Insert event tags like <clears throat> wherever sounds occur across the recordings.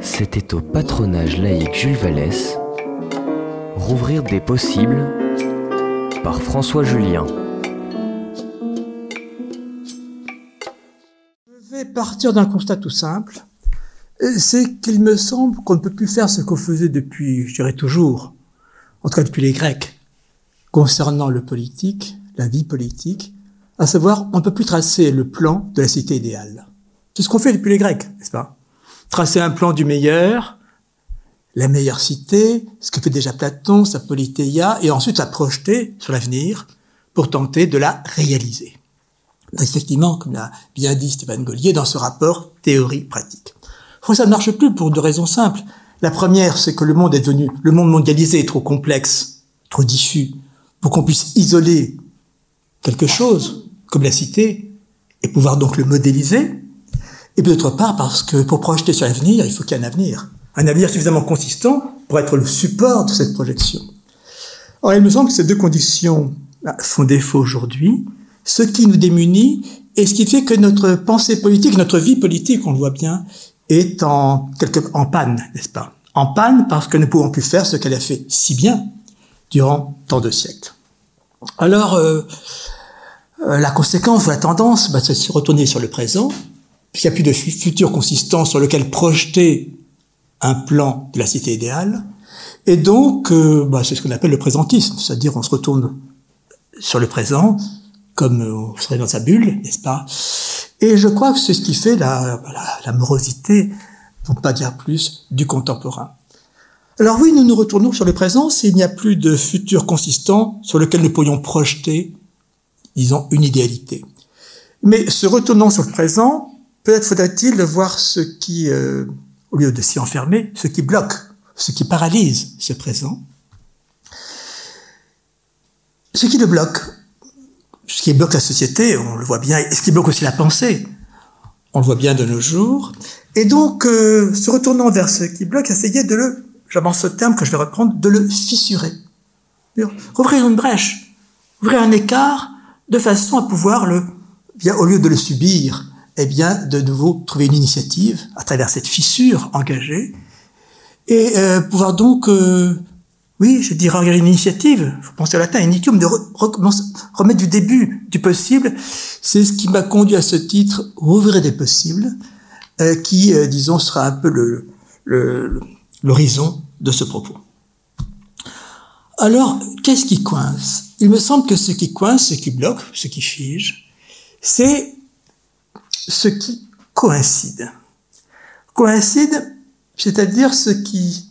C'était au patronage laïque Jules Vallès, Rouvrir des possibles par François Julien. Je vais partir d'un constat tout simple, c'est qu'il me semble qu'on ne peut plus faire ce qu'on faisait depuis, je dirais toujours, en tout cas depuis les Grecs, concernant le politique, la vie politique, à savoir, on ne peut plus tracer le plan de la cité idéale. C'est ce qu'on fait depuis les Grecs, n'est-ce pas? Tracer un plan du meilleur, la meilleure cité, ce que fait déjà Platon, sa Politeia, et ensuite la projeter sur l'avenir pour tenter de la réaliser. effectivement, comme l'a bien dit Stéphane Gollier dans ce rapport théorie-pratique. Ça ne marche plus? Pour deux raisons simples. La première, c'est que le monde est devenu, le monde mondialisé est trop complexe, trop diffus, pour qu'on puisse isoler quelque chose, comme la cité, et pouvoir donc le modéliser. Et d'autre part, parce que pour projeter sur l'avenir, il faut qu'il y ait un avenir. Un avenir suffisamment consistant pour être le support de cette projection. Or, il me semble que ces deux conditions font défaut aujourd'hui, ce qui nous démunit et ce qui fait que notre pensée politique, notre vie politique, on le voit bien, est en panne, n'est-ce pas? En panne parce que nous ne pouvons plus faire ce qu'elle a fait si bien durant tant de siècles. Alors, euh, euh, la conséquence ou la tendance, bah, c'est de se retourner sur le présent, puisqu'il n'y a plus de futur consistant sur lequel projeter un plan de la cité idéale. Et donc, euh, bah, c'est ce qu'on appelle le présentisme, c'est-à-dire on se retourne sur le présent, comme on serait dans sa bulle, n'est-ce pas? Et je crois que c'est ce qui fait la morosité, pour pas dire plus, du contemporain. Alors oui, nous nous retournons sur le présent s'il n'y a plus de futur consistant sur lequel nous pourrions projeter, disons, une idéalité. Mais se retournant sur le présent, peut-être faudrait-il voir ce qui, euh, au lieu de s'y enfermer, ce qui bloque, ce qui paralyse ce présent. Ce qui le bloque, ce qui bloque la société, on le voit bien, et ce qui bloque aussi la pensée, on le voit bien de nos jours. Et donc, euh, se retournant vers ce qui bloque, essayer de le j'avance ce terme que je vais reprendre, de le fissurer. Ouvrir une brèche, ouvrir un écart, de façon à pouvoir le, bien, au lieu de le subir, eh bien, de nouveau trouver une initiative à travers cette fissure engagée, et euh, pouvoir donc, euh, oui, je dirais engager une initiative, faut penser au latin, initium, de remettre du début du possible, c'est ce qui m'a conduit à ce titre, Ouvrir des possibles, euh, qui, disons, sera un peu le l'horizon de ce propos. Alors, qu'est-ce qui coince? Il me semble que ce qui coince, ce qui bloque, ce qui fige, c'est ce qui coïncide. Coïncide, c'est-à-dire ce qui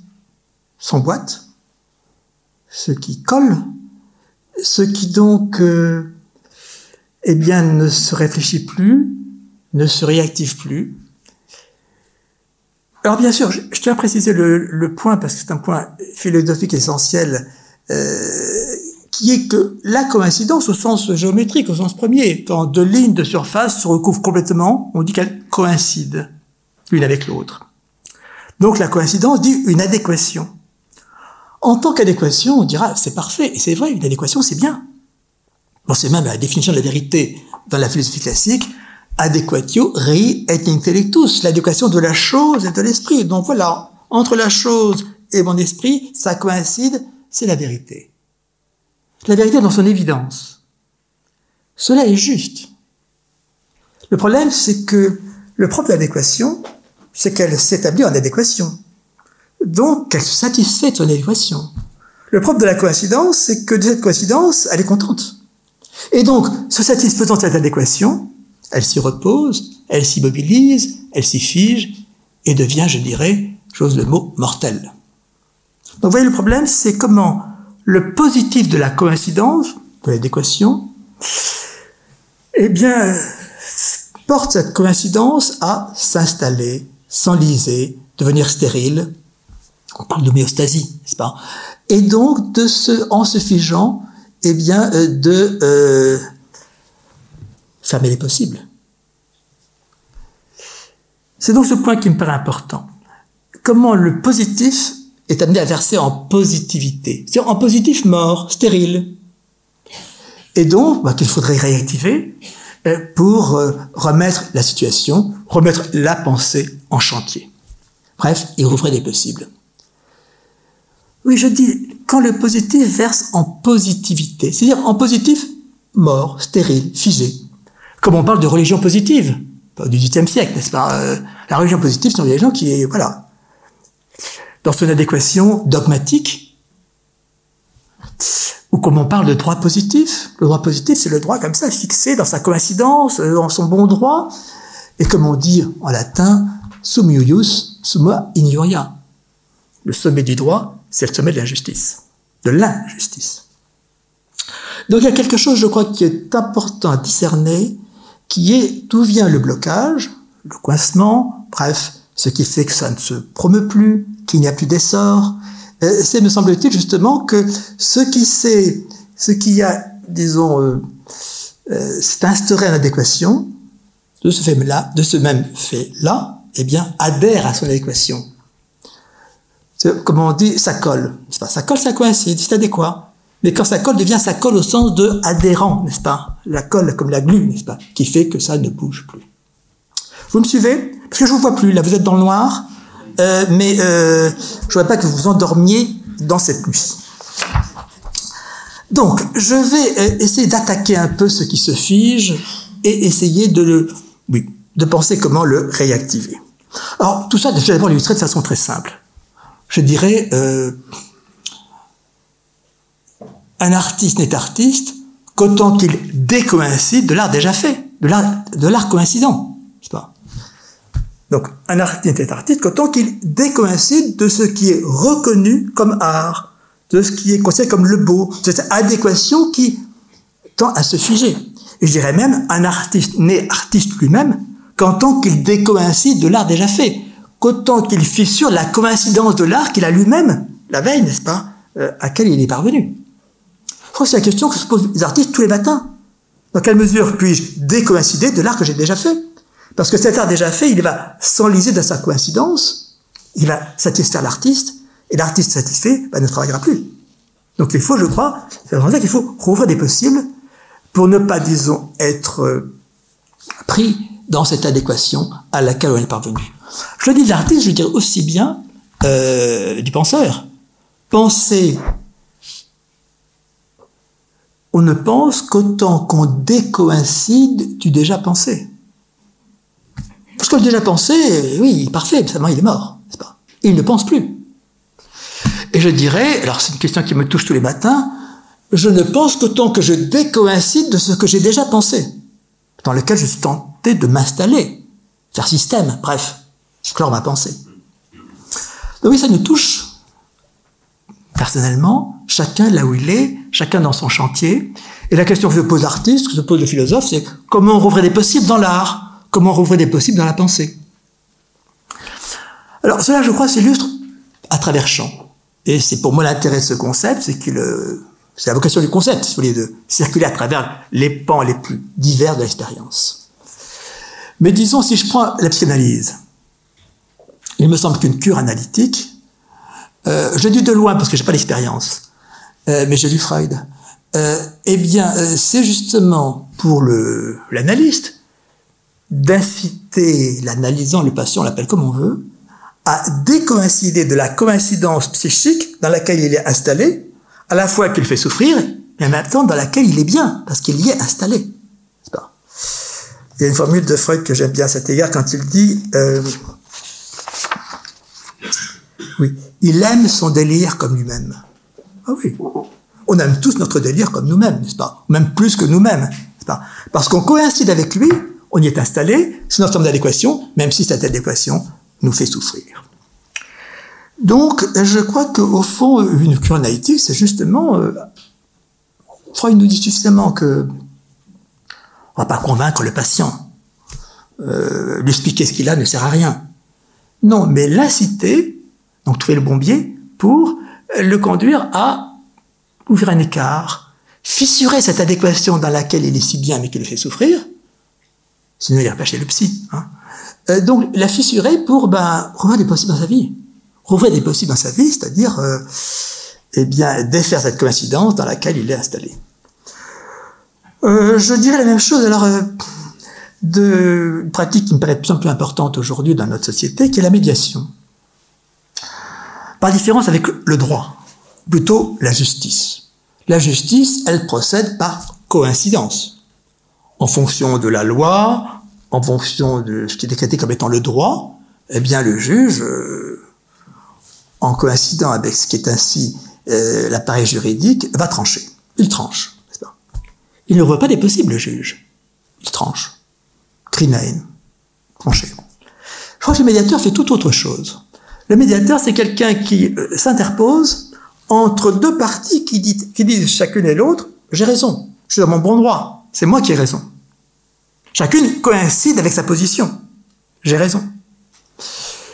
s'emboîte, ce qui colle, ce qui donc, euh, eh bien, ne se réfléchit plus, ne se réactive plus, alors bien sûr, je, tiens à préciser le, point parce que c'est un point philosophique essentiel, euh, qui est que la coïncidence au sens géométrique, au sens premier, quand deux lignes de surface se recouvrent complètement, on dit qu'elles coïncident l'une avec l'autre. Donc la coïncidence dit une adéquation. En tant qu'adéquation, on dira c'est parfait, et c'est vrai, une adéquation c'est bien. Bon, c'est même la définition de la vérité dans la philosophie classique, adequatio rei et intellectus, l'éducation de la chose et de l'esprit. Donc voilà, entre la chose et mon esprit, ça coïncide, c'est la vérité. La vérité dans son évidence. Cela est juste. Le problème, c'est que le propre de l'adéquation, c'est qu'elle s'établit en adéquation. Donc, elle se satisfait de son adéquation. Le propre de la coïncidence, c'est que de cette coïncidence, elle est contente. Et donc, se satisfaisant de cette adéquation, elle s'y repose, elle s'immobilise, elle s'y fige et devient, je dirais, j'ose le mot, mortel. Donc vous voyez, le problème, c'est comment le positif de la coïncidence, de l'adéquation, eh bien, porte cette coïncidence à s'installer, s'enliser, devenir stérile. On parle d'homéostasie, n'est-ce pas? Et donc, de se, en se figeant, eh bien, euh, de euh, fermer les possibles. C'est donc ce point qui me paraît important. Comment le positif est amené à verser en positivité, c'est-à-dire en positif mort, stérile. Et donc, bah, qu'il faudrait réactiver, euh, pour euh, remettre la situation, remettre la pensée en chantier. Bref, il rouvrait des possibles. Oui, je dis, quand le positif verse en positivité, c'est-à-dire en positif, mort, stérile, figé, comme on parle de religion positive, du XVIIIe siècle, n'est-ce pas euh, La religion positive, c'est une religion qui est, voilà, dans son adéquation dogmatique, ou comme on parle de droit positif. Le droit positif, c'est le droit comme ça, fixé dans sa coïncidence, euh, dans son bon droit, et comme on dit en latin, sum ius, summa injuria. Le sommet du droit, c'est le sommet de la justice, de l'injustice. Donc il y a quelque chose, je crois, qui est important à discerner, qui est d'où vient le blocage, le coincement, bref, ce qui fait que ça ne se promeut plus, qu'il n'y a plus d'essor. Euh, c'est, me semble-t-il, justement que ce qui s'est, ce qui a, disons, euh, euh, s'est instauré en adéquation de ce fait-là, de ce même fait-là, eh bien, adhère à son adéquation. Comme on dit, ça colle. Pas ça colle, ça coïncide, c'est adéquat. Mais quand ça colle, devient ça colle au sens de adhérent, n'est-ce pas? La colle comme la glue, n'est-ce pas? Qui fait que ça ne bouge plus. Vous me suivez? Parce que je vous vois plus, là, vous êtes dans le noir, euh, mais euh, je ne voudrais pas que vous vous endormiez dans cette nuit. Donc, je vais euh, essayer d'attaquer un peu ce qui se fige et essayer de le, oui, de penser comment le réactiver. Alors, tout ça, je vais d'abord l'illustrer de façon très simple. Je dirais, euh, un artiste n'est artiste qu'autant qu'il décoïncide de l'art déjà fait, de l'art, de l'art coïncident. Donc, un artiste est artiste qu'autant qu'il décoïncide de ce qui est reconnu comme art, de ce qui est considéré comme le beau, cette adéquation qui tend à se figer. Et je dirais même, un artiste n'est artiste lui-même qu'en qu'il décoïncide de l'art déjà fait, qu'autant qu'il fissure la coïncidence de l'art qu'il a lui-même, la veille, n'est-ce pas, euh, à laquelle il est parvenu. Je crois que c'est la question que se posent les artistes tous les matins. Dans quelle mesure puis-je décoïncider de l'art que j'ai déjà fait Parce que cet art déjà fait, il va s'enliser de sa coïncidence, il va satisfaire l'artiste, et l'artiste satisfait bah, ne travaillera plus. Donc il faut, je crois, c'est vraiment ça qu'il faut rouvrir des possibles pour ne pas, disons, être euh, pris dans cette adéquation à laquelle on est parvenu. Je le dis de l'artiste, je dirais aussi bien euh, du penseur. Penser on ne pense qu'autant qu'on décoïncide du déjà pensé. Parce que le déjà pensé, oui, il est parfait, seulement il est mort, n'est-ce pas? Il ne pense plus. Et je dirais, alors c'est une question qui me touche tous les matins, je ne pense qu'autant que je décoïncide de ce que j'ai déjà pensé, dans lequel je suis tenté de m'installer, faire système, bref, clore ma pensée. Donc oui, ça nous touche personnellement, chacun là où il est, chacun dans son chantier. Et la question que se pose l'artiste, que se pose le philosophe, c'est comment on rouvrir des possibles dans l'art? Comment rouvrir des possibles dans la pensée Alors cela, je crois, s'illustre à travers champ. Et c'est pour moi l'intérêt de ce concept, c'est qu'il, c'est la vocation du concept, si vous voulez, de circuler à travers les pans les plus divers de l'expérience. Mais disons, si je prends la psychanalyse, il me semble qu'une cure analytique, euh, je dis de loin parce que j'ai pas l'expérience, euh, mais j'ai lu Freud. Euh, eh bien, euh, c'est justement pour l'analyste d'inciter l'analysant, le patient, on l'appelle comme on veut, à décoïncider de la coïncidence psychique dans laquelle il est installé, à la fois qu'il fait souffrir, mais en même temps dans laquelle il est bien, parce qu'il y est installé. Il y a une formule de Freud que j'aime bien à cet égard quand il dit, euh, oui, il aime son délire comme lui-même. Ah oui. On aime tous notre délire comme nous-mêmes, n'est-ce pas? Même plus que nous-mêmes, n'est-ce pas? Parce qu'on coïncide avec lui, on y est installé, c'est notre forme d'adéquation, même si cette adéquation nous fait souffrir. Donc, je crois qu'au fond, une cure analytique, c'est justement... Euh, Freud nous dit suffisamment que on va pas convaincre le patient. Euh, lui expliquer ce qu'il a ne sert à rien. Non, mais l'inciter donc trouver le bon biais pour le conduire à ouvrir un écart, fissurer cette adéquation dans laquelle il est si bien mais qui le fait souffrir, sinon il ira pas chez le psy. Hein. Euh, donc la fissurer pour ben, rouvrir des possibles dans sa vie. Rouvrir des possibles dans sa vie, c'est-à-dire euh, eh bien défaire cette coïncidence dans laquelle il est installé. euh, Je dirais la même chose. Alors, de pratique qui me paraît de plus en plus importante aujourd'hui dans notre société, qui est la médiation. Par différence avec le droit, plutôt la justice. La justice, elle procède par coïncidence. En fonction de la loi, en fonction de ce qui est décrété comme étant le droit, eh bien le juge, euh, en coïncidant avec ce qui est ainsi euh, l'appareil juridique, va trancher. Il tranche, Il ne voit pas des possibles, le juge. Il tranche. Crinaine. Tranché. Je crois que le médiateur fait tout autre chose. Le médiateur, c'est quelqu'un qui euh, s'interpose entre deux parties qui, qui disent chacune et l'autre, j'ai raison, je suis dans mon bon droit, c'est moi qui ai raison. Chacune coïncide avec sa position. J'ai raison.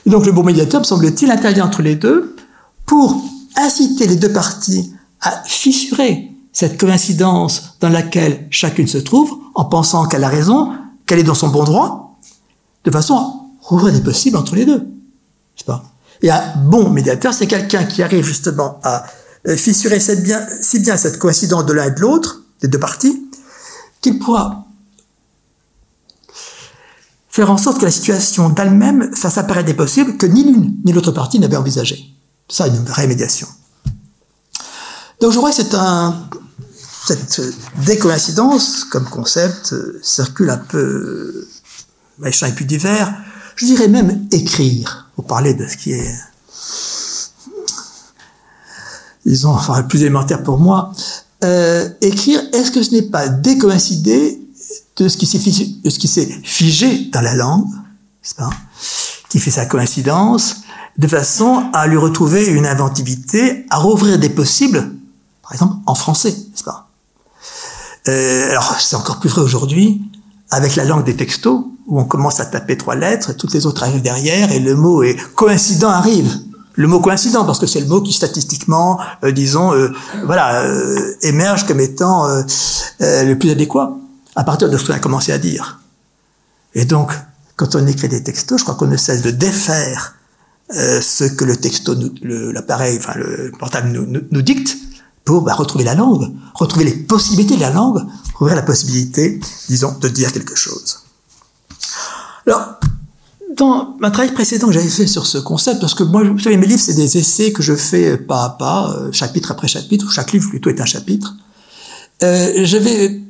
Donc le bon médiateur, me semble-t-il, intervient entre les deux pour inciter les deux parties à fissurer cette coïncidence dans laquelle chacune se trouve, en pensant qu'elle a raison, qu'elle est dans son bon droit, de façon à rouvrir des possibles entre les deux. Pas? Et un bon médiateur, c'est quelqu'un qui arrive justement à euh, fissurer si bien cette coïncidence de l'un et de l'autre, des deux parties, qu'il pourra faire en sorte que la situation d'elle-même fasse apparaître des possibles que ni l'une ni l'autre partie n'avait envisagé. Ça, une vraie médiation. Donc je crois que c'est un, cette décoïncidence comme concept euh, circule un peu les champs et plus divers. Je dirais même écrire, pour parler de ce qui est, disons, enfin, plus élémentaire pour moi. Euh, écrire, est-ce que ce n'est pas décoïncider de ce qui s'est figé, dans la langue, pas, qui fait sa coïncidence, de façon à lui retrouver une inventivité, à rouvrir des possibles, par exemple en français, n'est-ce pas euh, Alors c'est encore plus vrai aujourd'hui avec la langue des textos, où on commence à taper trois lettres, et toutes les autres arrivent derrière, et le mot est coïncident arrive. Le mot coïncident, parce que c'est le mot qui statistiquement, euh, disons, euh, voilà, euh, émerge comme étant euh, le plus adéquat à partir de ce qu'on a commencé à dire. Et donc, quand on écrit des textos, je crois qu'on ne cesse de défaire euh, ce que le texto, l'appareil, enfin le portable nous, nous, dicte, pour bah, retrouver la langue, retrouver les possibilités de la langue, ouvrir la possibilité, disons, de dire quelque chose. Alors, dans un travail précédent que j'avais fait sur ce concept, parce que moi, vous savez, mes livres, c'est des essais que je fais pas à pas, euh, chapitre après chapitre, ou chaque livre plutôt est un chapitre. Euh, j'avais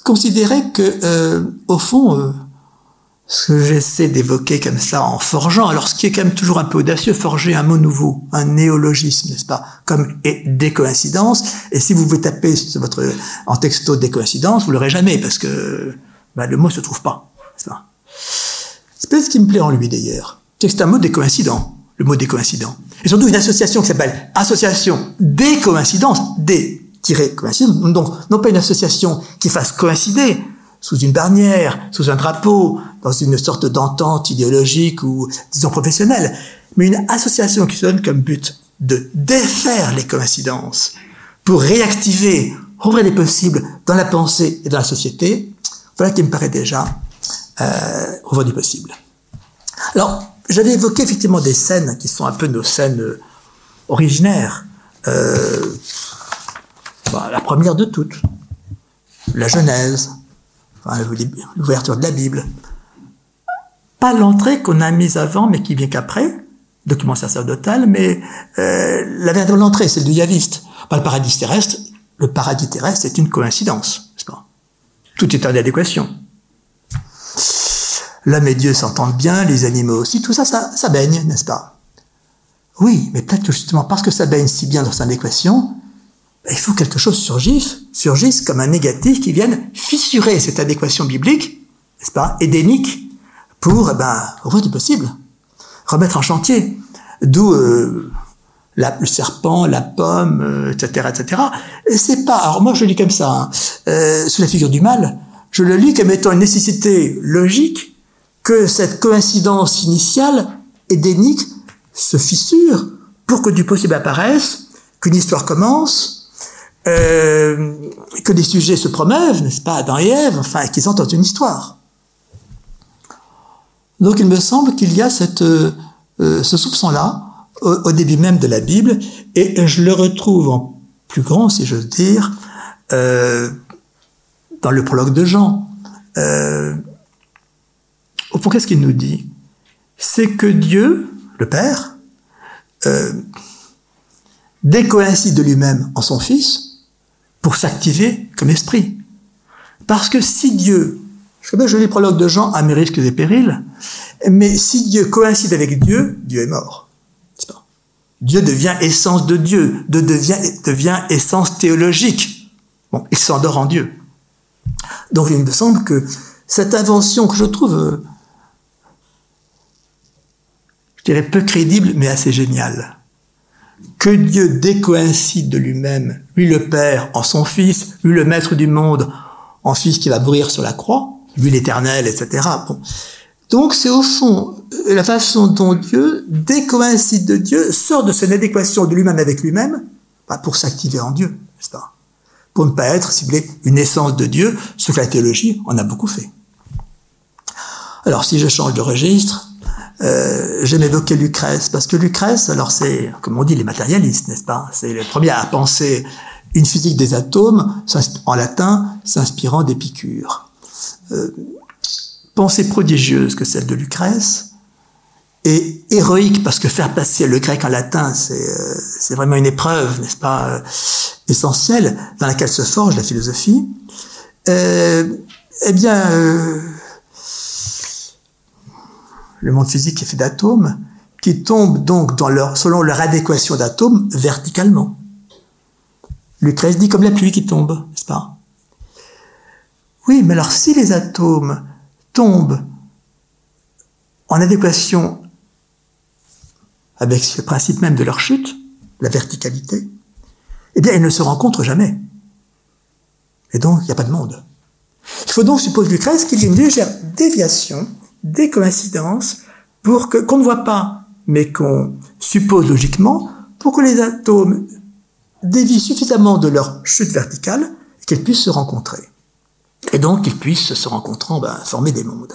considéré que, euh, au fond, euh, ce que j'essaie d'évoquer comme ça en forgeant, alors ce qui est quand même toujours un peu audacieux, forger un mot nouveau, un néologisme, n'est-ce pas, comme et des coïncidences. Et si vous vous tapez sur votre en texto des coïncidences, vous l'aurez jamais parce que ben, le mot se trouve pas, n'est-ce pas. C'est ce qui me plaît en lui d'ailleurs, c'est que c'est un mot des coïncidents, le mot des coïncidents. Et surtout une association qui s'appelle association des coïncidences, des coïncidence. Donc, non pas une association qui fasse coïncider sous une barnière, sous un drapeau, dans une sorte d'entente idéologique ou, disons, professionnelle, mais une association qui se donne comme but de défaire les coïncidences pour réactiver, ouvrir les possibles dans la pensée et dans la société. Voilà qui me paraît déjà euh, ouvrir des possibles. Alors, j'avais évoqué effectivement des scènes qui sont un peu nos scènes euh, originaires. Euh, bah, la première de toutes, la Genèse, l'ouverture de la Bible. Pas l'entrée qu'on a mise avant, mais qui vient qu'après, document sacerdotal, mais euh, la véritable entrée, celle du yaviste. Pas le paradis terrestre, le paradis terrestre, c'est une coïncidence, n'est-ce pas? Tout est en adéquation. L'homme et Dieu s'entendent bien, les animaux aussi, tout ça, ça, ça baigne, n'est-ce pas? Oui, mais peut-être que justement parce que ça baigne si bien dans sa adéquation, il faut que quelque chose surgisse, surgisse comme un négatif qui vienne fissurer cette adéquation biblique, n'est-ce pas, édénique, pour, eh ben, ouvrir du possible, remettre en chantier. D'où euh, le serpent, la pomme, euh, etc., etc. Et c'est pas, alors moi je le lis comme ça, hein, euh, sous la figure du mal, je le lis comme étant une nécessité logique que cette coïncidence initiale, édénique, se fissure pour que du possible apparaisse, qu'une histoire commence, euh, que des sujets se promeuvent, n'est-ce pas, Adam et Ève, enfin, qu'ils dans une histoire. Donc il me semble qu'il y a cette, euh, ce soupçon-là au, au, début même de la Bible, et je le retrouve en plus grand, si j'ose dire, euh, dans le prologue de Jean. Euh, au fond, qu'est-ce qu'il nous dit? C'est que Dieu, le Père, euh, décoïncide de lui-même en son Fils pour s'activer comme esprit. Parce que si Dieu, je connais le prologue de Jean à mes risques et périls, mais si Dieu coïncide avec Dieu, Dieu est mort. Dieu devient essence de Dieu, de devient, devient essence théologique. Bon, il s'endort en Dieu. Donc il me semble que cette invention que je trouve, euh, je dirais peu crédible, mais assez géniale, que Dieu décoïncide de lui-même, lui le Père en son Fils, lui le Maître du monde en Fils qui va mourir sur la croix, lui l'éternel, etc. Bon. Donc c'est au fond la façon dont Dieu, décoïncide de Dieu, sort de cette adéquation de lui-même avec lui-même, bah, pour s'activer en Dieu, n'est-ce pas? Pour ne pas être, si vous voulez, une essence de Dieu, ce que la théologie en a beaucoup fait. Alors si je change de registre, euh, j'aime évoquer Lucrèce, parce que Lucrèce, alors c'est, comme on dit, les matérialistes, n'est-ce pas? C'est le premier à penser une physique des atomes, en latin, s'inspirant d'Épicure. Euh, pensée prodigieuse que celle de Lucrèce, et héroïque parce que faire passer le grec en latin, c'est euh, vraiment une épreuve, n'est-ce pas, euh, essentielle dans laquelle se forge la philosophie. Eh bien, le monde physique est fait d'atomes qui tombent donc selon leur adéquation d'atomes verticalement. Lucrèce dit comme la pluie qui tombe, n'est-ce pas? Oui, mais alors si les atomes tombent en adéquation avec le principe même de leur chute, la verticalité, eh bien, ils ne se rencontrent jamais. Et donc, il n'y a pas de monde. Il faut donc, suppose Lucrèce, qu'il y ait une légère déviation, des coïncidences, pour que, qu'on ne voit pas, mais qu'on suppose logiquement, pour que les atomes dévient suffisamment de leur chute verticale qu'ils puissent se rencontrer. Et donc qu'ils puissent, se rencontrant, ben, former des mondes,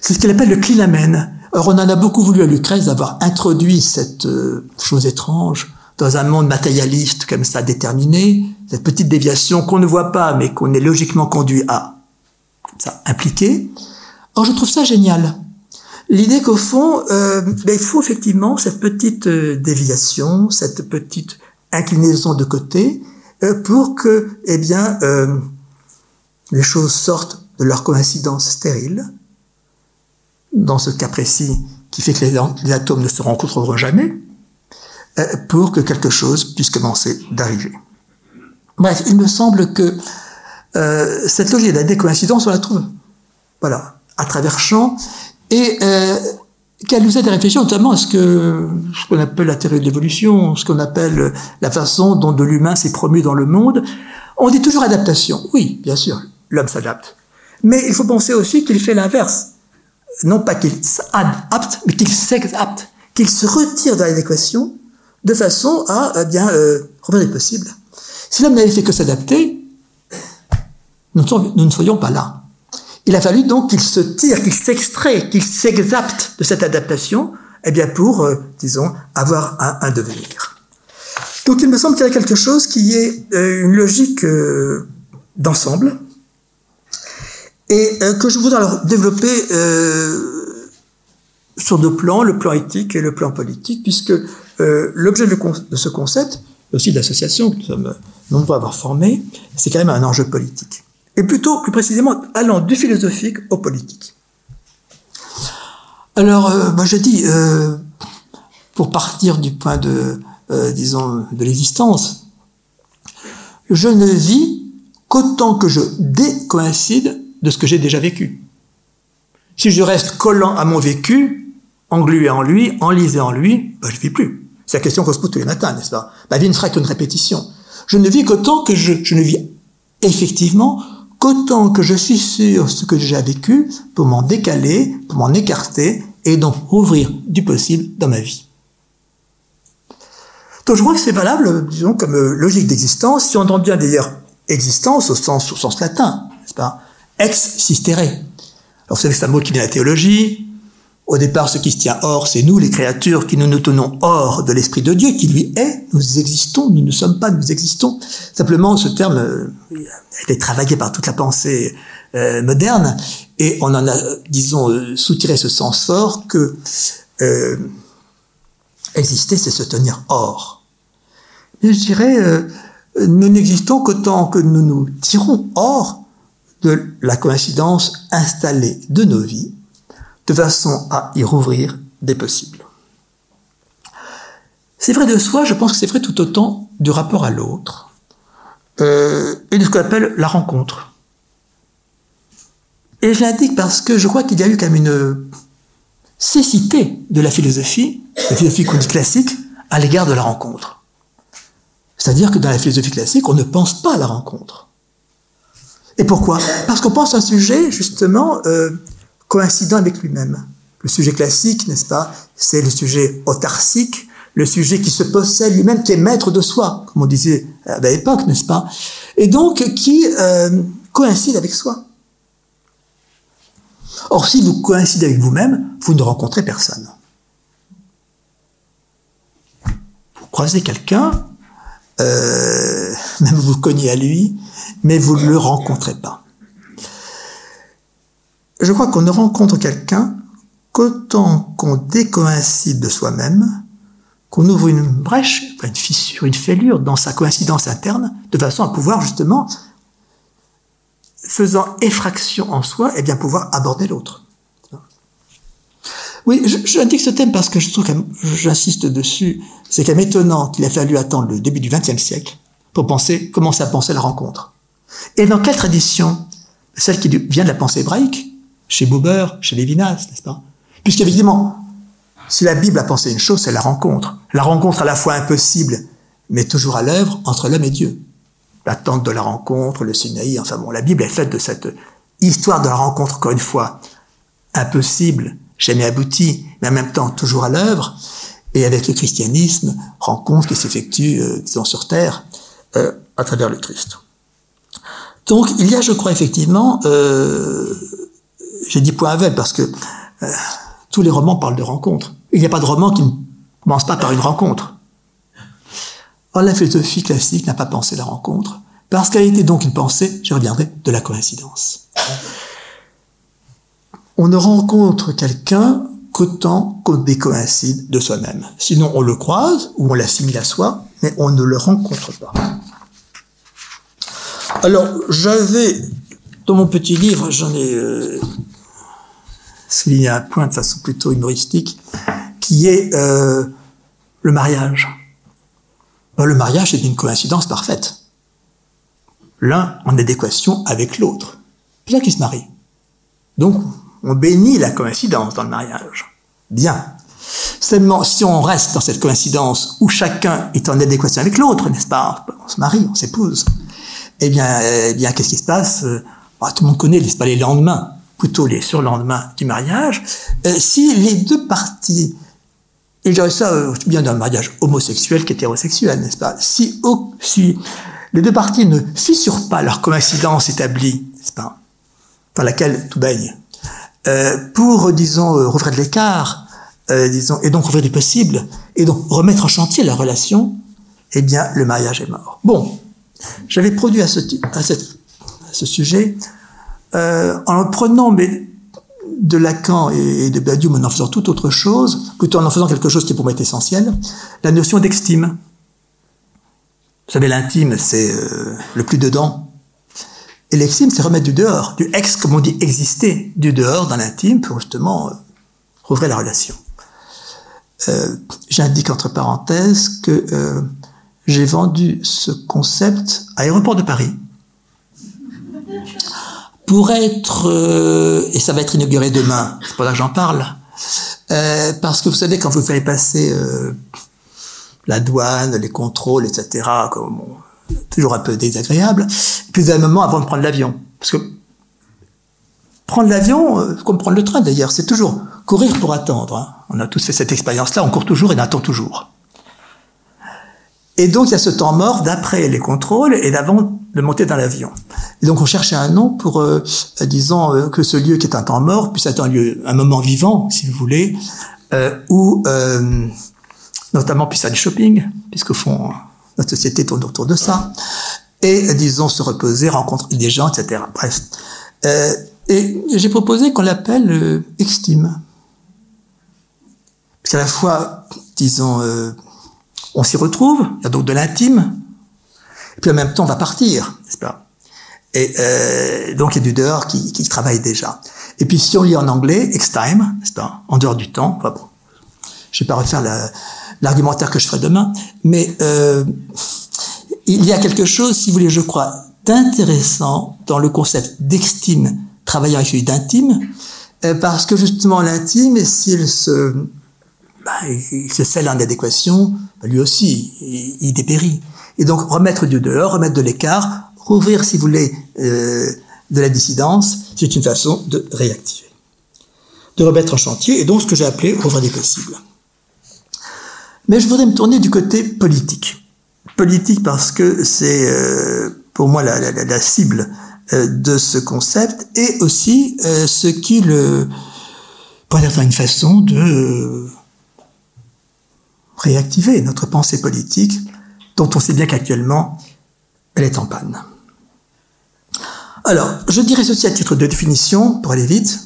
C'est ce qu'il appelle le clinamen. Or, on en a beaucoup voulu à Lucrèce d'avoir introduit cette euh, chose étrange dans un monde matérialiste comme ça déterminé, cette petite déviation qu'on ne voit pas, mais qu'on est logiquement conduit à ça impliquer. Or, je trouve ça génial. L'idée qu'au fond, euh, ben, il faut effectivement cette petite euh, déviation, cette petite inclinaison de côté, euh, pour que, eh bien, euh, les choses sortent de leur coïncidence stérile, dans ce cas précis qui fait que les, atomes ne se rencontreront jamais, pour que quelque chose puisse commencer d'arriver. Bref, il me semble que cette logique de la décoïncidence, on la trouve, voilà, à travers champs, et euh, qu'elle nous aide à réfléchir notamment à ce que ce qu'on appelle la théorie de l'évolution, ce qu'on appelle la façon dont de l'humain s'est promu dans le monde. On dit toujours adaptation. Oui, bien sûr, l'homme s'adapte. Mais il faut penser aussi qu'il fait l'inverse. Non pas qu'il s'adapte, mais qu'il s'exapte, qu'il se retire de l'adéquation de façon à eh bien euh, revenir possible. Si l'homme n'avait fait que s'adapter, nous ne serions pas là. Il a fallu donc qu'il se tire, qu'il s'extrait, qu'il s'exapte de cette adaptation, eh bien pour, euh, disons, avoir un, devenir. Donc il me semble qu'il y a quelque chose qui est euh, une logique euh, d'ensemble et que je voudrais alors développer sur deux plans, le plan éthique et le plan politique, puisque l'objet de, de, ce concept, aussi de l'association que nous sommes nombreux à avoir formé, c'est quand même un enjeu politique et plutôt plus précisément allant du philosophique au politique. Alors, euh, bah, je dis, euh, pour partir du point de, euh, disons, de l'existence, je ne vis qu'autant que je décoïncide de ce que j'ai déjà vécu. Si je reste collant à mon vécu, englué en lui, enlisé en lui, bah, je ne vis plus. C'est la question qu'on se pose tous les matins, n'est-ce pas? Ma vie ne sera qu'une répétition. Je ne vis qu'autant que je, je ne vis effectivement qu'autant que je suis sûr ce que j'ai vécu pour m'en décaler, pour m'en écarter et donc ouvrir du possible dans ma vie. Donc je crois que c'est valable, disons, comme euh, logique d'existence, si on entend bien d'ailleurs existence au sens, latin, n'est-ce pas? Ex sistere. Alors vous savez, c'est un mot qui vient de la théologie, Au départ, ce qui se tient hors, c'est nous, les créatures, qui nous nous tenons hors de l'Esprit de Dieu, qui lui est. Nous existons, nous ne sommes pas, nous existons. Simplement, ce terme euh, est travaillé par toute la pensée euh, moderne, et on en a, disons, euh, soutiré ce sens fort que exister, c'est se tenir hors. Mais je dirais, nous n'existons qu'autant que nous nous tirons hors de la coïncidence installée de nos vies, de façon à y rouvrir des possibles. C'est vrai de soi, je pense que c'est vrai tout autant du rapport à l'autre euh, et de ce qu'on appelle la rencontre. Et je l'indique parce que je crois qu'il y a eu quand même une cécité de la philosophie, la philosophie classique, à l'égard de la rencontre. C'est-à-dire que dans la philosophie classique, on ne pense pas à la rencontre. Et pourquoi? Parce qu'on pense à un sujet, justement, euh, coïncident avec lui-même. Le sujet classique, n'est-ce pas C'est le sujet autarcique, le sujet qui se possède lui-même, qui est maître de soi, comme on disait à l'époque, n'est-ce pas Et donc qui euh, coïncide avec soi. Or, si vous coïncidez avec vous-même, vous ne rencontrez personne. Vous croisez quelqu'un, euh, <laughs> même vous cognez à lui, mais vous ne le rencontrez pas. Je crois qu'on ne rencontre quelqu'un qu'autant qu'on décoïncide de soi-même, qu'on ouvre une brèche, une fissure, une fêlure dans sa coïncidence interne, de façon à pouvoir justement faisant effraction en soi, et eh bien pouvoir aborder l'autre. Oui, j'indique ce thème parce que je trouve j'insiste dessus, c'est quand même étonnant qu'il a fallu attendre le début du XXe siècle pour penser, commencer à penser la rencontre. Et dans quelle tradition? Celle qui vient de la pensée hébraïque, chez Buber, chez Lévinas, n'est-ce pas? Puisqu'évidemment, si la Bible a pensé une chose, c'est la rencontre. La rencontre à la fois impossible, mais toujours à l'œuvre entre l'homme et Dieu l'attente de la rencontre, le Sinaï, enfin bon, la Bible est faite de cette histoire de la rencontre, encore une fois, impossible, jamais aboutie, mais en même temps toujours à l'œuvre, et avec le christianisme, rencontre qui s'effectue, euh, disons, sur terre, euh, à travers le Christ. Donc, il y a, je crois, effectivement, euh, j'ai dit point aveugle parce que euh, tous les romans parlent de rencontre. Il n'y a pas de roman qui ne commence pas par une rencontre. Or, la philosophie classique n'a pas pensé la rencontre, parce qu'elle était donc une pensée, je reviendrai, de la coïncidence. On ne rencontre quelqu'un qu'autant qu'on décoïncide de soi-même. Sinon, on le croise ou on l'assimile à soi, mais on ne le rencontre pas. Alors, j'avais, dans mon petit livre, j'en ai euh, souligné un point de façon plutôt humoristique, qui est euh, le mariage. Ben, le mariage est une coïncidence parfaite. L'un en adéquation avec l'autre. C'est ça qui se marie. Donc, on bénit la coïncidence dans le mariage. Bien. Seulement, si on reste dans cette coïncidence où chacun est en adéquation avec l'autre, n'est-ce pas? On se marie, on s'épouse. Eh bien, eh bien, qu'est-ce qui se passe? Bah, Tout le monde connaît, pas, les lendemains, plutôt les surlendemains du mariage. Euh, si les deux parties et je dirais ça euh, bien dans le mariage homosexuel qu'hétérosexuel, n'est-ce pas? Si, les deux parties ne fissurent pas leur coïncidence établie, n'est-ce pas Par laquelle tout baigne, euh, pour, disons, rouvrir de l'écart, disons, et donc rouvrir du possible, et donc remettre en chantier la relation, eh bien, le mariage est mort. Bon, j'avais produit à ce, à, cette, à ce sujet, euh, en prenant mais de Lacan et de Badiou, mais en faisant toute autre chose, plutôt en en faisant quelque chose qui pour moi est essentiel, la notion d'extime. Vous savez, l'intime, c'est euh, le plus dedans. Et l'extime, c'est remettre du dehors, du ex, comme on dit, exister, du dehors dans l'intime pour justement euh, rouvrir la relation. J'indique entre parenthèses que j'ai vendu ce concept à Aéroport de Paris pour être, euh, et ça va être inauguré demain, c'est pour ça que j'en parle, euh, parce que vous savez, quand vous fallait passer euh, la douane, les contrôles, etc., comme, toujours un peu désagréable, puis un moment avant de prendre l'avion. Parce que prendre l'avion, comme prendre le train d'ailleurs, c'est toujours courir pour attendre. Hein. On a tous fait cette expérience-là, on court toujours et on attend toujours. Et donc, il y a ce temps mort d'après les contrôles et d'avant de monter dans l'avion. Et donc, on cherchait un nom pour, euh, disons, euh, que ce lieu qui est un temps mort puisse être un lieu, un moment vivant, si vous voulez, euh, où, euh, notamment, puisse aller shopping, puisqu'au fond, notre société tourne autour de ça. Et, disons, se reposer, rencontrer des gens, etc. Bref. Euh, et j'ai proposé qu'on l'appelle euh, Extime. Parce qu'à la fois, disons, euh, on s'y retrouve, il y a donc de l'intime, et puis en même temps, on va partir, n'est-ce pas? Et euh, donc, il y a du dehors qui, travaille déjà. Et puis, si on lit en anglais, Extime, n'est-ce pas? En dehors du temps, enfin bon, je vais pas refaire l'argumentaire que je ferai demain, mais euh, il y a quelque chose, si vous voulez, je crois, d'intéressant dans le concept d'extime travaillant avec celui d'intime, euh, parce que justement l'intime, s'il se, bah, il se scelle en adéquation, bah, lui aussi, il, dépérit. Et donc remettre du dehors, remettre de l'écart, rouvrir, si vous voulez, euh, de la dissidence, c'est une façon de réactiver, de remettre en chantier, et donc ce que j'ai appelé rouvrir des possibles. Mais je voudrais me tourner du côté politique. Politique parce que c'est euh, pour moi la, la, la cible euh, de ce concept et aussi euh, ce qui le pourrait être une façon de réactiver notre pensée politique dont on sait bien qu'actuellement elle est en panne. Alors, je dirais ceci à titre de définition, pour aller vite.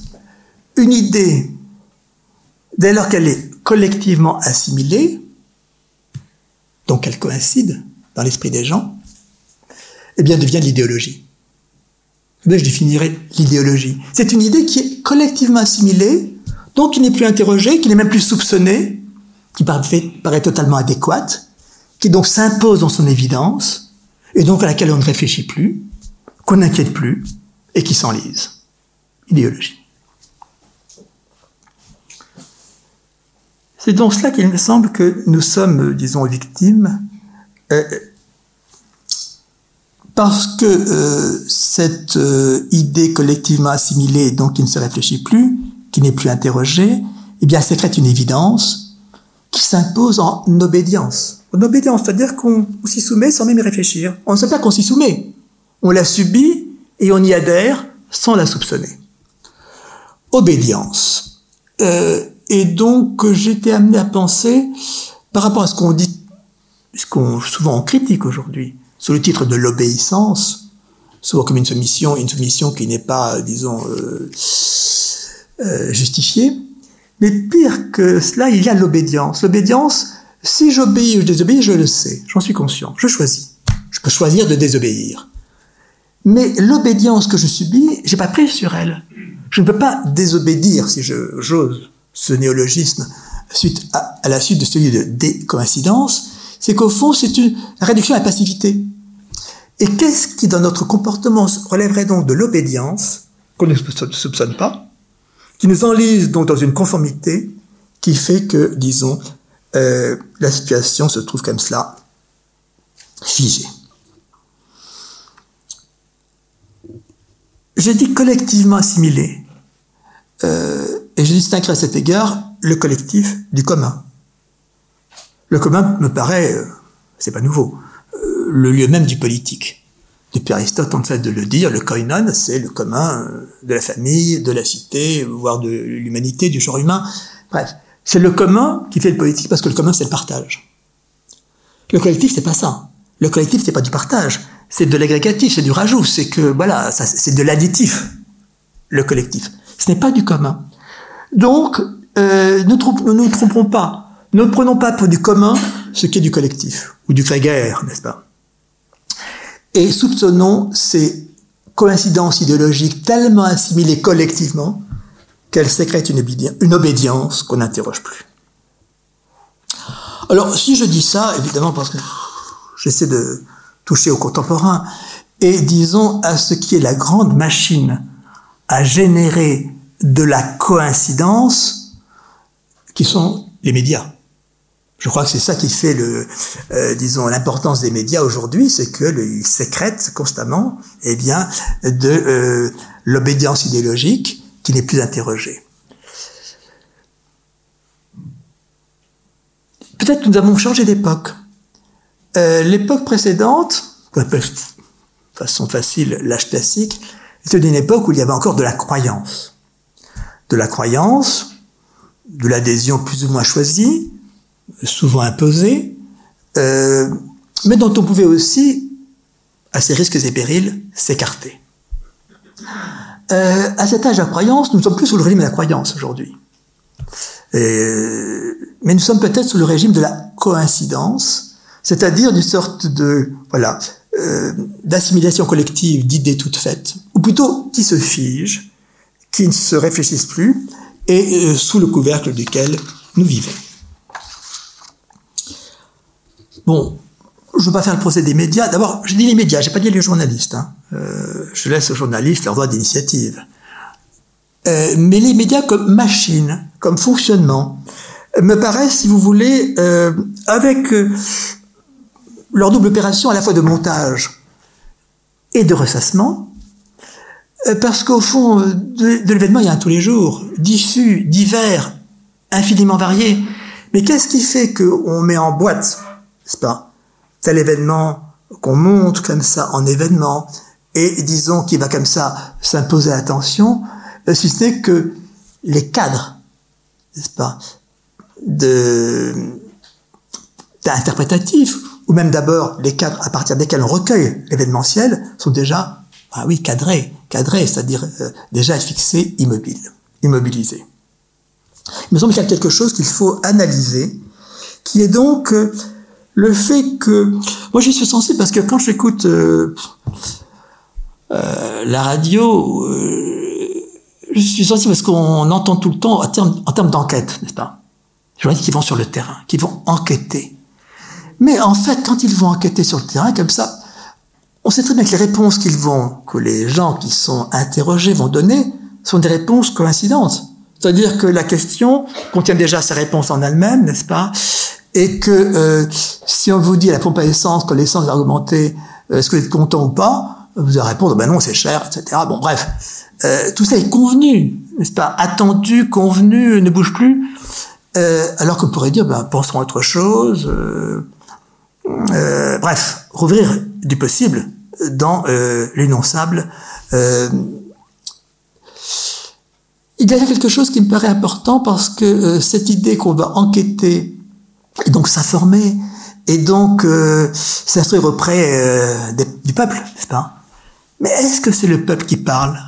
Une idée, dès lors qu'elle est collectivement assimilée, donc elle coïncide dans l'esprit des gens, eh bien, devient l'idéologie. je définirais l'idéologie. C'est une idée qui est collectivement assimilée, donc qui n'est plus interrogée, qui n'est même plus soupçonnée, qui paraît, totalement adéquate, qui donc s'impose dans son évidence, et donc à laquelle on ne réfléchit plus, qu'on n'inquiète plus, et qui s'enlise. Idéologie. C'est donc cela qu'il me semble que nous sommes, disons, victimes, euh, parce que euh, cette euh, idée collectivement assimilée, donc qui ne se réfléchit plus, qui n'est plus interrogée, eh bien, sécrète une évidence qui s'impose en obédience. En obédience, c'est-à-dire qu'on s'y soumet sans même y réfléchir. On ne sait pas qu'on s'y soumet. On la subit et on y adhère sans la soupçonner. Obédience. Euh, et donc, j'étais amené à penser, par rapport à ce qu'on dit, ce qu'on souvent on critique aujourd'hui, sous le titre de l'obéissance, souvent comme une soumission, une soumission qui n'est pas, disons, euh, euh, justifiée. Mais pire que cela, il y a l'obédience. L'obédience, si j'obéis ou je désobéis, je le sais, j'en suis conscient, je choisis. Je peux choisir de désobéir. Mais l'obédience que je subis, j'ai pas prise sur elle. Je ne peux pas désobéir, si j'ose ce néologisme, suite à, à, la suite de celui de décoïncidence, c'est qu'au fond, c'est une réduction à la passivité. Et qu'est-ce qui, dans notre comportement, relèverait donc de l'obédience, qu'on ne soupçonne pas, qui nous enlise donc dans une conformité qui fait que, disons, euh, la situation se trouve comme cela, figée. Je dis collectivement assimilé, euh, et je distingue à cet égard le collectif du commun. Le commun me paraît, euh, c'est pas nouveau, le lieu même du politique. Depuis Aristote, ne cesse de le dire, le koinon, c'est le commun euh, de la famille, de la cité, voire de l'humanité, du genre humain. Bref, c'est le commun qui fait le politique parce que le commun, c'est le partage. Le collectif, c'est pas ça. Le collectif, c'est pas du partage, c'est de l'agrégatif, c'est du rajout, c'est que, voilà, c'est de l'additif, le collectif. Ce n'est pas du commun. Donc, euh, ne nous trompons pas. Ne prenons pas pour du commun ce qui est du collectif, ou du grégaire, n'est-ce pas? Et soupçonnons ces coïncidences idéologiques tellement assimilées collectivement qu'elles sécrètent une, obédience qu'on n'interroge plus. Alors, si je dis ça, évidemment, parce que j'essaie de toucher au contemporain, et disons à ce qui est la grande machine à générer de la coïncidence, qui sont les médias. Je crois que c'est ça qui fait le, euh, disons, l'importance des médias aujourd'hui, c'est qu'ils sécrètent constamment, eh bien, de euh, l'obédience idéologique qui n'est plus interrogée. Peut-être que nous avons changé d'époque. Euh, l'époque précédente, de façon facile l'âge classique, était une époque où il y avait encore de la croyance. De la croyance, de l'adhésion plus ou moins choisie, souvent imposée, euh, mais dont on pouvait aussi, à ses risques et périls, s'écarter. Euh, à cet âge de la croyance, nous ne sommes plus sous le régime de la croyance aujourd'hui. mais nous sommes peut-être sous le régime de la coïncidence, c'est-à-dire d'une sorte de voilà euh, d'assimilation collective d'idées toutes faites, ou plutôt qui se figent, qui ne se réfléchissent plus, et euh, sous le couvercle duquel nous vivons. Bon, je ne veux pas faire le procès des médias. D'abord, je dis les médias, j'ai pas dit les journalistes. Hein. Euh, je laisse aux journalistes leur droit d'initiative. Euh, mais les médias comme machine, comme fonctionnement, me paraissent, si vous voulez, euh, avec leur double opération à la fois de montage et de ressassement, parce qu'au fond de, l'événement, il y a un tous les jours, diffus, divers, infiniment varié. Mais qu'est-ce qui fait qu'on met en boîte, n'est-ce pas, tel événement, qu'on monte comme ça en événement, et disons qu'il va comme ça s'imposer attention, si ce n'est que les cadres, n'est-ce pas, de ou même d'abord les cadres à partir desquels on recueille l'événementiel, sont déjà, ah oui, cadrés, cadrés, c'est-à-dire euh, déjà fixés, immobiles, immobilisés. Il me semble qu'il y a quelque chose qu'il faut analyser, qui est donc euh, le fait que, moi j'y suis sensible parce que quand j'écoute euh, euh, la radio, euh, je suis sensible parce qu'on entend tout le temps en termes, en termes d'enquête, n'est-ce pas? Journalistes qui vont sur le terrain, qui vont enquêter. Mais en fait, quand ils vont enquêter sur le terrain comme ça, on sait très bien que les réponses qu'ils vont, que les gens qui sont interrogés vont donner, sont des réponses coïncidentes. C'est-à-dire que la question contient déjà sa réponse en elle-même, n'est-ce pas? Et que euh, si on vous dit à la pompe à essence que l'essence est augmentée, euh, est-ce que vous êtes content ou pas Vous allez répondre, ben non, c'est cher, etc. Bon, bref, euh, tout ça est convenu, n'est-ce pas? Attendu, convenu, ne bouge plus. Euh, alors qu'on pourrait dire, ben, pensons à autre chose. Euh, euh, bref, rouvrir du possible dans l'énonçable. Il y a quelque chose qui me paraît important parce que cette idée qu'on va enquêter et donc s'informer et donc euh, s'instruire auprès euh, du peuple, n'est-ce pas? Mais est-ce que c'est le peuple qui parle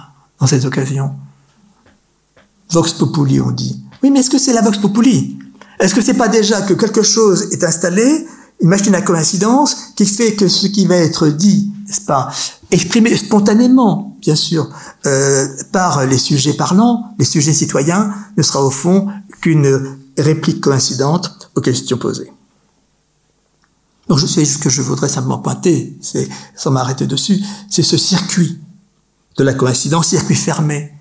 dans cette occasion? Vox populi, on dit. Oui, mais est-ce que c'est la vox populi? Est-ce que c'est pas déjà que quelque chose est installé une machine à coïncidence qui fait que ce qui va être dit, n'est-ce pas, exprimé spontanément, bien sûr, euh, par les sujets parlants, les sujets citoyens, ne sera au fond qu'une réplique coïncidente aux questions posées. Donc je sais ce que je voudrais simplement pointer, c'est sans m'arrêter dessus, c'est ce circuit de la coïncidence, circuit fermé,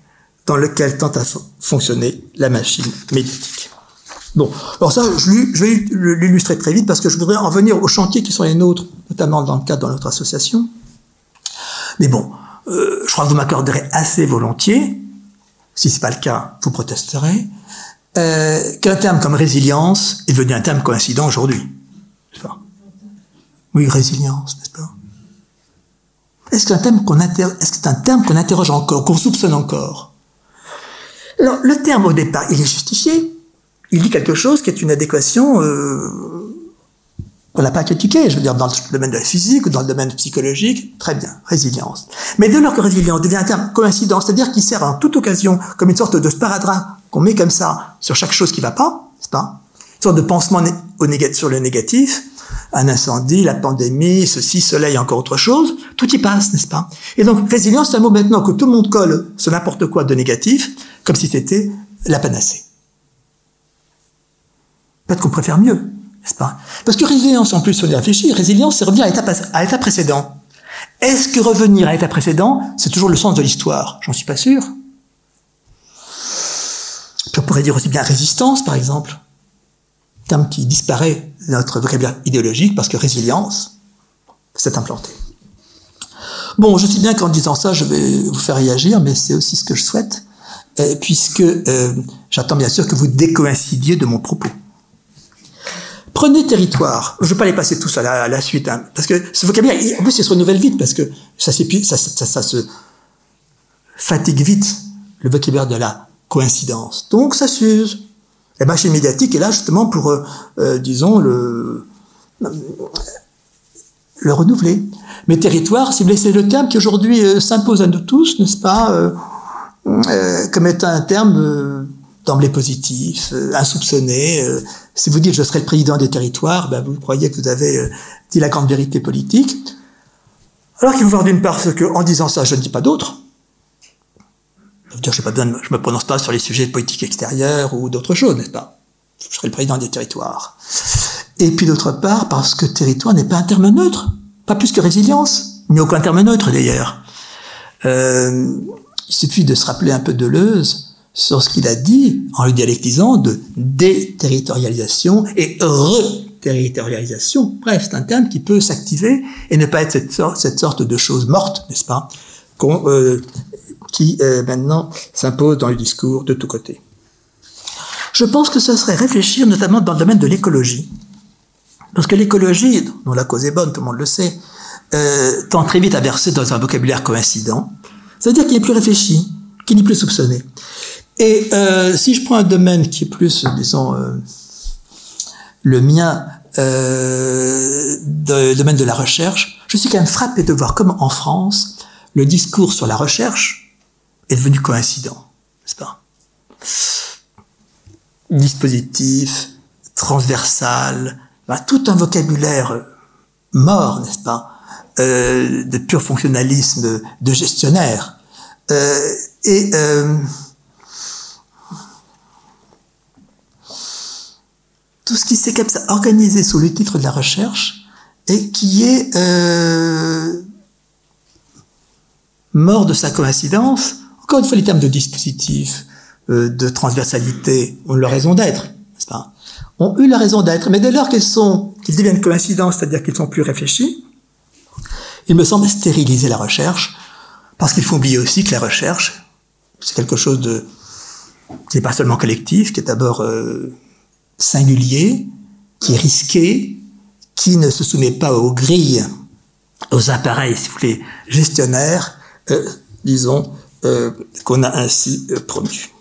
dans lequel tente à fonctionner la machine médiatique. Bon, alors ça, je, vais l'illustrer très vite parce que je voudrais en venir aux chantiers qui sont les nôtres, notamment dans le cadre de notre association. Mais bon, euh, je crois que vous m'accorderez assez volontiers, si c'est pas le cas, vous protesterez, euh, qu'un terme comme résilience est devenu un terme coïncident aujourd'hui. Oui, résilience, n'est-ce pas? Est-ce qu'un terme qu'on est-ce que c'est un terme qu'on interroge encore, qu'on soupçonne encore? Alors, le terme au départ, il est justifié il dit quelque chose qui est une adéquation euh, qu'on n'a pas critiqué, je veux dire, dans le domaine de la physique ou dans le domaine psychologique, très bien, résilience. Mais dès lors que résilience devient un terme coïncident, c'est-à-dire qu'il sert en toute occasion comme une sorte de sparadrap qu'on met comme ça sur chaque chose qui va pas, n'est-ce pas? Une sorte de pansement sur le négatif, un incendie, la pandémie, ceci, cela et encore autre chose, tout y passe, n'est-ce pas? Et donc, résilience, c'est un mot maintenant que tout le monde colle sur n'importe quoi de négatif, comme si c'était la panacée. Peut-être qu'on préfère mieux, n'est-ce pas? Parce que résilience, en plus, on y réfléchit, résilience, c'est revenir à l'état, à l'état précédent. Est-ce que revenir à l'état précédent, c'est toujours le sens de l'histoire? J'en suis pas sûr. Pourrait dire aussi bien résistance, par exemple, terme qui disparaît de notre vocabulaire idéologique parce que résilience s'est implanté. Bon, je sais bien qu'en disant ça, je vais vous faire réagir, mais c'est aussi ce que je souhaite, puisque euh, j'attends bien sûr que vous décoïncidiez de mon propos. Prenez territoire. Je ne vais pas les passer tous à la, suite, hein, parce que ce vocabulaire, en plus, il se renouvelle vite, parce que ça, ça se fatigue vite, le vocabulaire de la Donc, ça s'use. La machine médiatique est là justement pour, euh, euh, disons, le, le renouveler. Mais territoire, si vous laissez le terme qui aujourd'hui euh, s'impose à nous tous, n'est-ce pas, comme étant un terme d'emblée positif, insoupçonné. si vous dites je serai le président des territoires, ben, vous croyez que vous avez dit la grande vérité politique. Alors qu'il faut voir d'une part ce que, en disant ça, je ne dis pas d'autre dire, je ne me prononce pas sur les sujets de politique extérieure ou d'autres choses, n'est-ce pas? Je serai le président des territoires. Et puis d'autre part, parce que territoire n'est pas un terme neutre, pas plus que résilience, il aucun terme neutre d'ailleurs. Euh, il suffit de se rappeler un peu Deleuze sur ce qu'il a dit en le dialectisant de déterritorialisation et reterritorialisation. Bref, c'est un terme qui peut s'activer et ne pas être cette sorte, de chose morte, n'est-ce pas, qui euh, maintenant s'impose dans le discours de tous côtés. Je pense que ce serait réfléchir notamment dans le domaine de l'écologie. Parce que l'écologie, dont la cause est bonne, tout le monde le sait, euh, tend très vite à verser dans un vocabulaire coïncident. C'est-à-dire qu'il n'est plus réfléchi, qu'il n'est plus soupçonné. Et euh, si je prends un domaine qui est plus, disons, euh, le mien, euh, le domaine de la recherche, je suis quand même frappé de voir comment en France, le discours sur la recherche est devenu coïncident, n'est-ce pas? Dispositif, transversal, bah, tout un vocabulaire mort, n'est-ce pas, euh, de pur fonctionnalisme de gestionnaire. Euh, et euh, tout ce qui s'est comme ça organisé sous le titre de la recherche et qui est mort de sa coïncidence une fois, les termes de dispositif, euh, de transversalité ont leur raison d'être, n'est-ce pas? Ont eu la raison d'être, mais dès lors qu'ils sont, qu'ils deviennent coïncidents, c'est-à-dire qu'ils sont plus réfléchis, il me semble stériliser la recherche, parce qu'il faut oublier aussi que la recherche, c'est quelque chose de, qui n'est pas seulement collectif, qui est d'abord euh, singulier, qui est risqué, qui ne se soumet pas aux grilles, aux appareils, si vous voulez, gestionnaires, euh, disons, qu'on a ainsi euh, promu.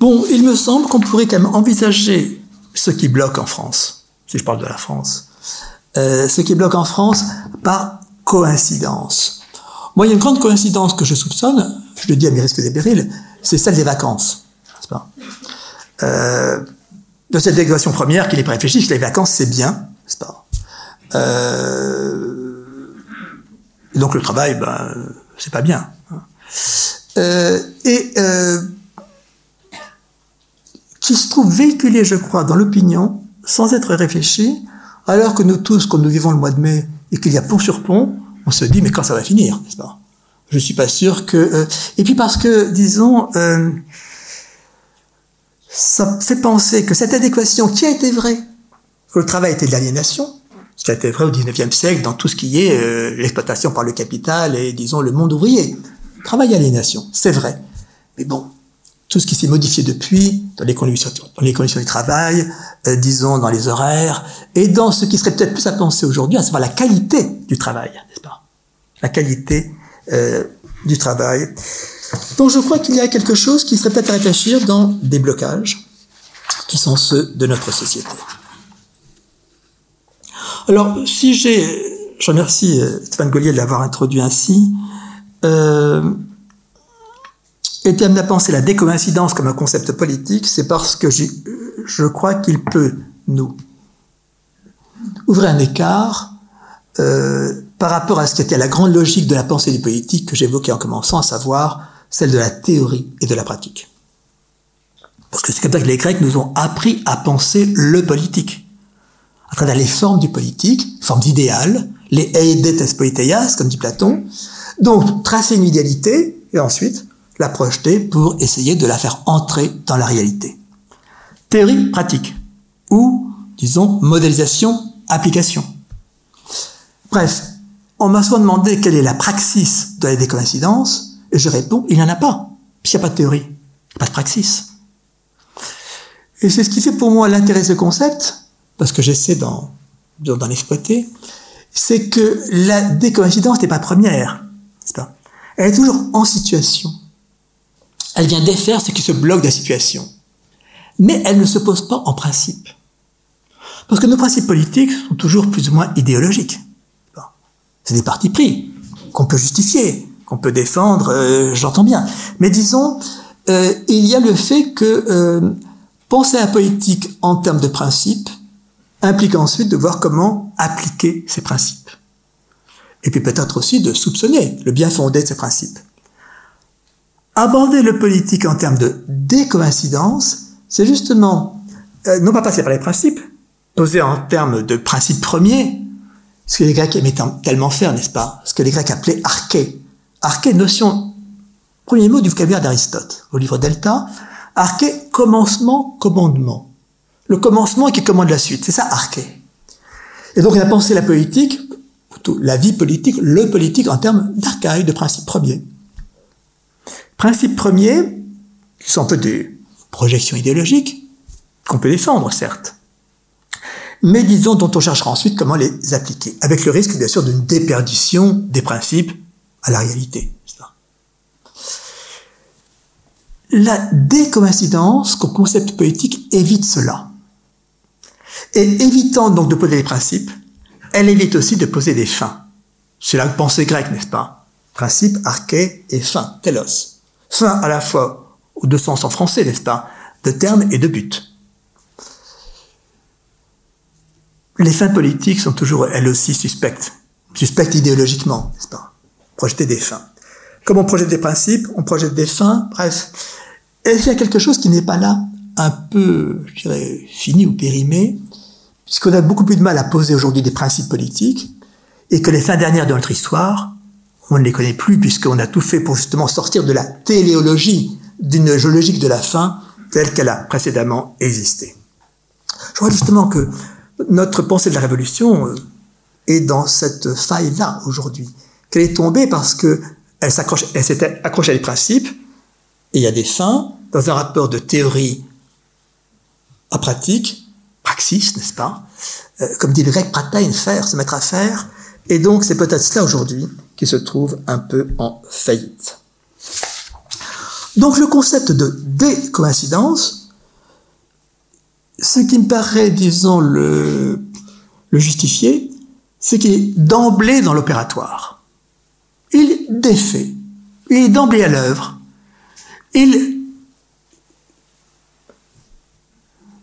Bon, il me semble qu'on pourrait quand même envisager ce qui bloque en France, si je parle de la France, euh, ce qui bloque en France par coïncidence. Moi, il y a une grande coïncidence que je soupçonne, je le dis à mes risques et périls, c'est celle des vacances. Pas? Euh, de cette déclaration première qu'il est réfléchi, que les vacances c'est bien, n'est-ce pas? Euh, et donc le travail, ben, c'est pas bien. Hein. Euh, et euh, qui se trouve véhiculé, je crois, dans l'opinion, sans être réfléchi, alors que nous tous, quand nous vivons le mois de mai, et qu'il y a pont sur pont, on se dit, mais quand ça va finir, n'est-ce pas? Je suis pas sûr que... Euh, et puis parce que, disons, euh, ça fait penser que cette adéquation qui a été vraie, que le travail était de l'aliénation, été vrai au XIXe siècle dans tout ce qui est euh, l'exploitation par le capital et, disons, le monde ouvrier. Travail aliénation, c'est vrai. Mais bon, tout ce qui s'est modifié depuis, dans les conditions, dans les conditions du travail, euh, disons, dans les horaires, et dans ce qui serait peut-être plus à penser aujourd'hui, à savoir la qualité du travail, n'est-ce pas? La qualité euh, du travail. Donc je crois qu'il y a quelque chose qui serait peut-être à réfléchir dans des blocages qui sont ceux de notre société. Alors, si j'ai, je remercie euh, Stéphane Gaulier de l'avoir introduit ainsi, euh, été amené à penser la décoïncidence comme un concept politique, c'est parce que je crois qu'il peut nous ouvrir un écart euh, par rapport à ce qui était la grande logique de la pensée du politique que j'évoquais en commençant, à savoir celle de la théorie et de la pratique. Parce que c'est comme ça que les Grecs nous ont appris à penser le politique à travers les formes du politique, formes idéales, les eidetes poiteias, comme dit Platon. Donc, tracer une idéalité et ensuite la projeter pour essayer de la faire entrer dans la réalité. Théorie pratique ou, disons, modélisation, application. Bref, on m'a souvent demandé quelle est la praxis de la décoïncidence, et je réponds, il n'y en a pas, puisqu'il n'y a pas de théorie, pas de praxis. Et c'est ce qui fait pour moi l'intérêt de ce concept, parce que j'essaie d'en, d'en exploiter, c'est que la décoïncidence n'est pas première, n'est-ce pas? Elle est toujours en situation. Elle vient défaire ce qui se bloque de la situation. Mais elle ne se pose pas en principe. Parce que nos principes politiques sont toujours plus ou moins idéologiques. C'est des partis pris qu'on peut justifier, qu'on peut défendre, euh, j'entends bien. Mais disons, euh, il y a le fait que euh, penser à politique en termes de principes implique ensuite de voir comment appliquer ces principes. Et puis peut-être aussi de soupçonner le bien fondé de ces principes. Aborder le politique en termes de décoïncidence, c'est justement non pas passer par les principes, poser en termes de principes premiers, ce que les Grecs aimaient tellement faire, n'est-ce pas? Ce que les Grecs appelaient arché. Arché, notion, premier mot du vocabulaire d'Aristote, au livre Delta. Arché, commencement, commandement. Le commencement qui commande la suite, c'est ça arché. Et donc on a pensé la politique, plutôt la vie politique, le politique en termes d'archaïque, de principes premiers. Principes premiers, qui sont un peu des projections idéologiques, qu'on peut défendre, certes mais disons dont on cherchera ensuite comment les appliquer, avec le risque bien sûr d'une déperdition des principes à la réalité. La décoïncidence comme concept politique évite cela. Et évitant donc de poser des principes, elle évite aussi de poser des fins. C'est la pensée grecque, n'est-ce pas? Principe, arché et fin, telos. Fin à la fois aux deux sens en français, n'est-ce pas? De terme et de but. les fins politiques sont toujours, elles aussi, suspectes. Suspectes idéologiquement, n'est-ce pas? Projeter des fins. Comme on projette des principes, on projette des fins, bref. Est-ce qu'il y a quelque chose qui n'est pas là, un peu, je dirais, fini ou périmé, puisqu'on a beaucoup plus de mal à poser aujourd'hui des principes politiques, et que les fins dernières de notre histoire, on ne les connaît plus, puisqu'on a tout fait pour justement sortir de la téléologie d'une géologique de la fin telle qu'elle a précédemment existé. Je crois justement que notre pensée de la Révolution euh, est dans cette faille-là aujourd'hui. Qu'elle est tombée parce que elle s'accroche, elle s'était accrochée à des principes, et il y a des fins, dans un rapport de théorie à pratique, praxis, n'est-ce pas? Euh, Comme dit le grec, pratein, faire, se mettre à faire. Et donc, c'est peut-être cela aujourd'hui qui se trouve un peu en faillite. Donc, le concept de décoïncidence ce qui me paraît, disons, le, le justifier, c'est qu'il est d'emblée dans l'opératoire. Il défait. Il est d'emblée à l'œuvre. Il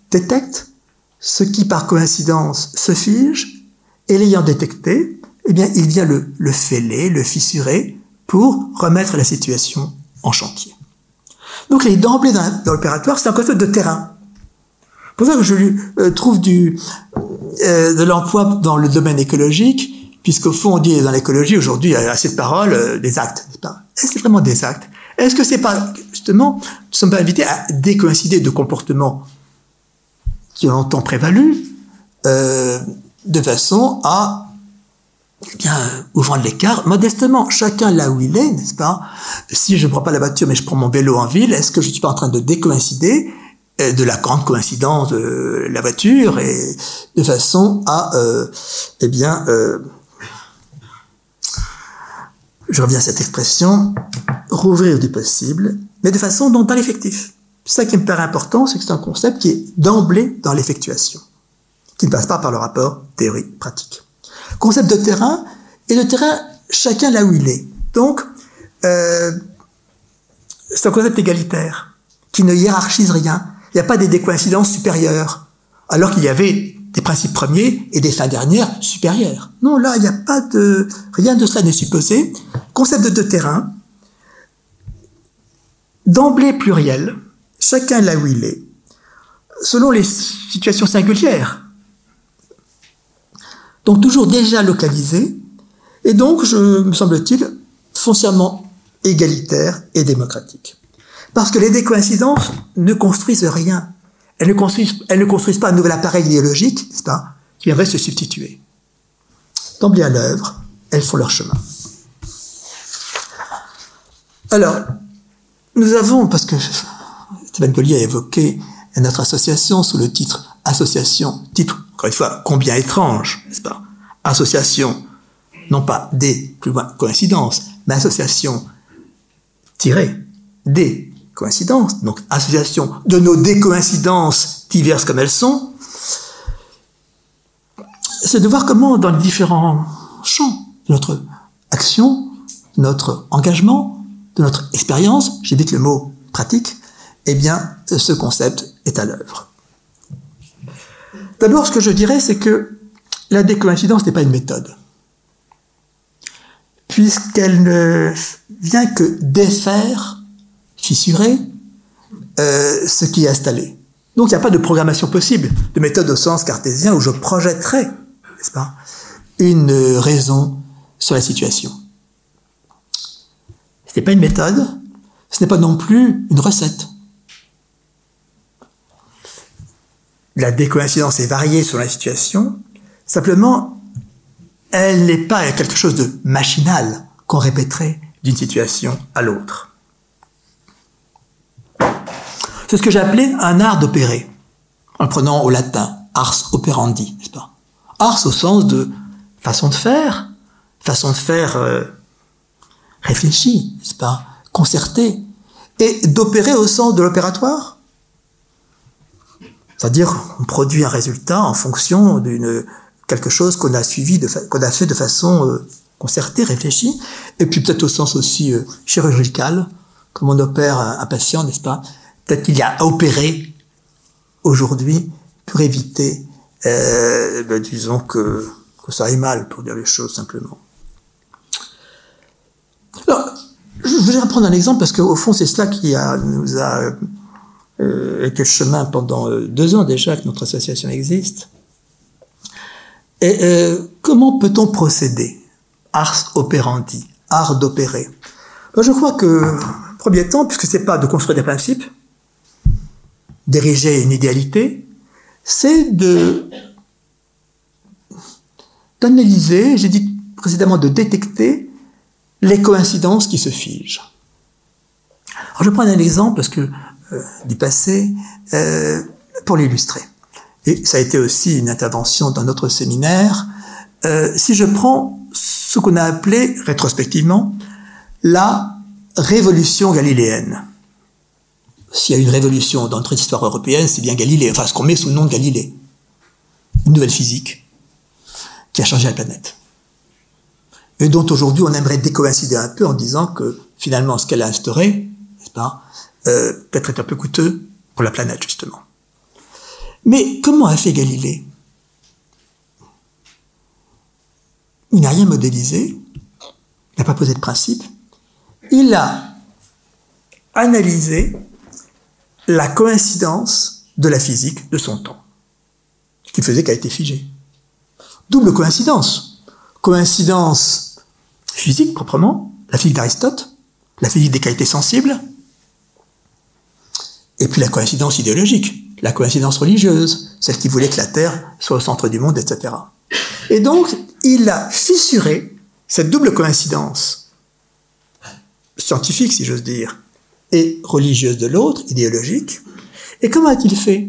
détecte ce qui, par coïncidence, se fige, et l'ayant détecté, eh bien, il vient le, le fêler, le fissurer, pour remettre la situation en chantier. Donc, il est d'emblée dans l'opératoire, c'est un concept de terrain pour ça que je euh, trouve du, euh, de l'emploi dans le domaine écologique, puisqu'au fond, on dit dans l'écologie, aujourd'hui, il y a assez de paroles, euh, des actes. Est-ce que c'est vraiment des actes? Est-ce que c'est pas, justement, nous sommes pas invités à décoïncider de comportements qui ont longtemps prévalu, de façon à eh bien, ouvrant l'écart, modestement, chacun là où il est, n'est-ce pas? Si je ne prends pas la voiture, mais je prends mon vélo en ville, est-ce que je suis pas en train de décoïncider de la grande coïncidence de la voiture et de façon à, euh, eh bien, euh, je reviens à cette expression, rouvrir du possible, mais de façon non pas l'effectif. Ça qui me paraît important, c'est que c'est un concept qui est d'emblée dans l'effectuation, qui ne passe pas par le rapport théorie-pratique. Concept de terrain, et le terrain, chacun là où il est. Donc, euh, c'est un concept égalitaire, qui ne hiérarchise rien, il n'y a pas des décoïncidences supérieures, alors qu'il y avait des principes premiers et des fins dernières supérieures. Non, là, il n'y a pas de... Rien de cela n'est supposé. Concept de deux terrains, d'emblée pluriel, chacun là où il est, selon les situations singulières. Donc toujours déjà localisé, et donc, je, me semble-t-il, foncièrement égalitaire et démocratique. Parce que les décoïncidences ne construisent rien. Elles ne construisent, elles ne construisent pas un nouvel appareil idéologique, n'est-ce pas, qui viendrait se substituer. D'emblée à l'œuvre, elles font leur chemin. Alors, nous avons, parce que Stéphane Collier a évoqué notre association sous le titre association, titre, encore une fois, combien étrange, n'est-ce pas? Association, non pas des, plus loin, coïncidences, mais association tirée des coïncidences, donc association de nos décoïncidences diverses comme elles sont, c'est de voir comment dans les différents champs de notre action, notre engagement, de notre expérience, j'évite le mot pratique, eh bien, ce concept est à l'œuvre. D'abord, ce que je dirais, c'est que la décoïncidence n'est pas une méthode, puisqu'elle ne vient que défaire, fissurer, euh, ce qui est installé. Donc il n'y a pas de programmation possible, de méthode au sens cartésien où je projetterai, n'est-ce pas, une raison sur la situation. Ce n'est pas une méthode, ce n'est pas non plus une recette. La décoïncidence est variée sur la situation, simplement, elle n'est pas quelque chose de machinal qu'on répéterait d'une situation à l'autre. C'est ce que j'appelais un art d'opérer, en prenant au latin ars operandi, n'est-ce pas? Ars au sens de façon de faire, façon de faire euh, réfléchie, n'est-ce pas? Concertée, et d'opérer au sens de l'opératoire? C'est-à-dire, on produit un résultat en fonction d'une quelque chose qu'on a suivi, qu'on a fait de façon euh, concertée, réfléchie, et puis peut-être au sens aussi euh, chirurgical, comme on opère un, patient, n'est-ce pas? Peut-être qu'il y a à opérer aujourd'hui pour éviter, euh, ben, disons que, ça aille mal, pour dire les choses simplement. Alors, je voudrais prendre un exemple parce qu'au fond, c'est cela qui nous a euh, le chemin pendant euh, deux ans déjà que notre association existe. Et euh, comment peut-on procéder? Ars operandi, art d'opérer. Je crois que, premier temps, puisque c'est pas de construire des principes, d'ériger une idéalité, c'est d'analyser, j'ai dit précédemment de détecter les coïncidences qui se figent. Alors je prends un exemple parce que du passé euh, pour l'illustrer. Et ça a été aussi une intervention dans notre séminaire. Euh, si je prends ce qu'on a appelé rétrospectivement la révolution galiléenne. S'il y a une révolution dans notre histoire européenne, c'est bien Galilée, enfin ce qu'on met sous le nom de Galilée. Une nouvelle physique qui a changé la planète et dont aujourd'hui on aimerait décoïncider un peu en disant que finalement ce qu'elle a instauré, n'est-ce pas, euh, peut-être est un peu coûteux pour la planète justement. Mais comment a fait Galilée? Il n'a rien modélisé, il n'a pas posé de principe, il a analysé la coïncidence de la physique de son temps, ce qui faisait qu'elle a été figée. Double coïncidence. Coïncidence physique proprement, la physique d'Aristote, la physique des qualités sensibles, et puis la coïncidence idéologique, la coïncidence religieuse, celle qui voulait que la Terre soit au centre du monde, etc. Et donc, il a fissuré cette double coïncidence scientifique, si j'ose dire, et religieuse de l'autre, idéologique. Et comment a-t-il fait?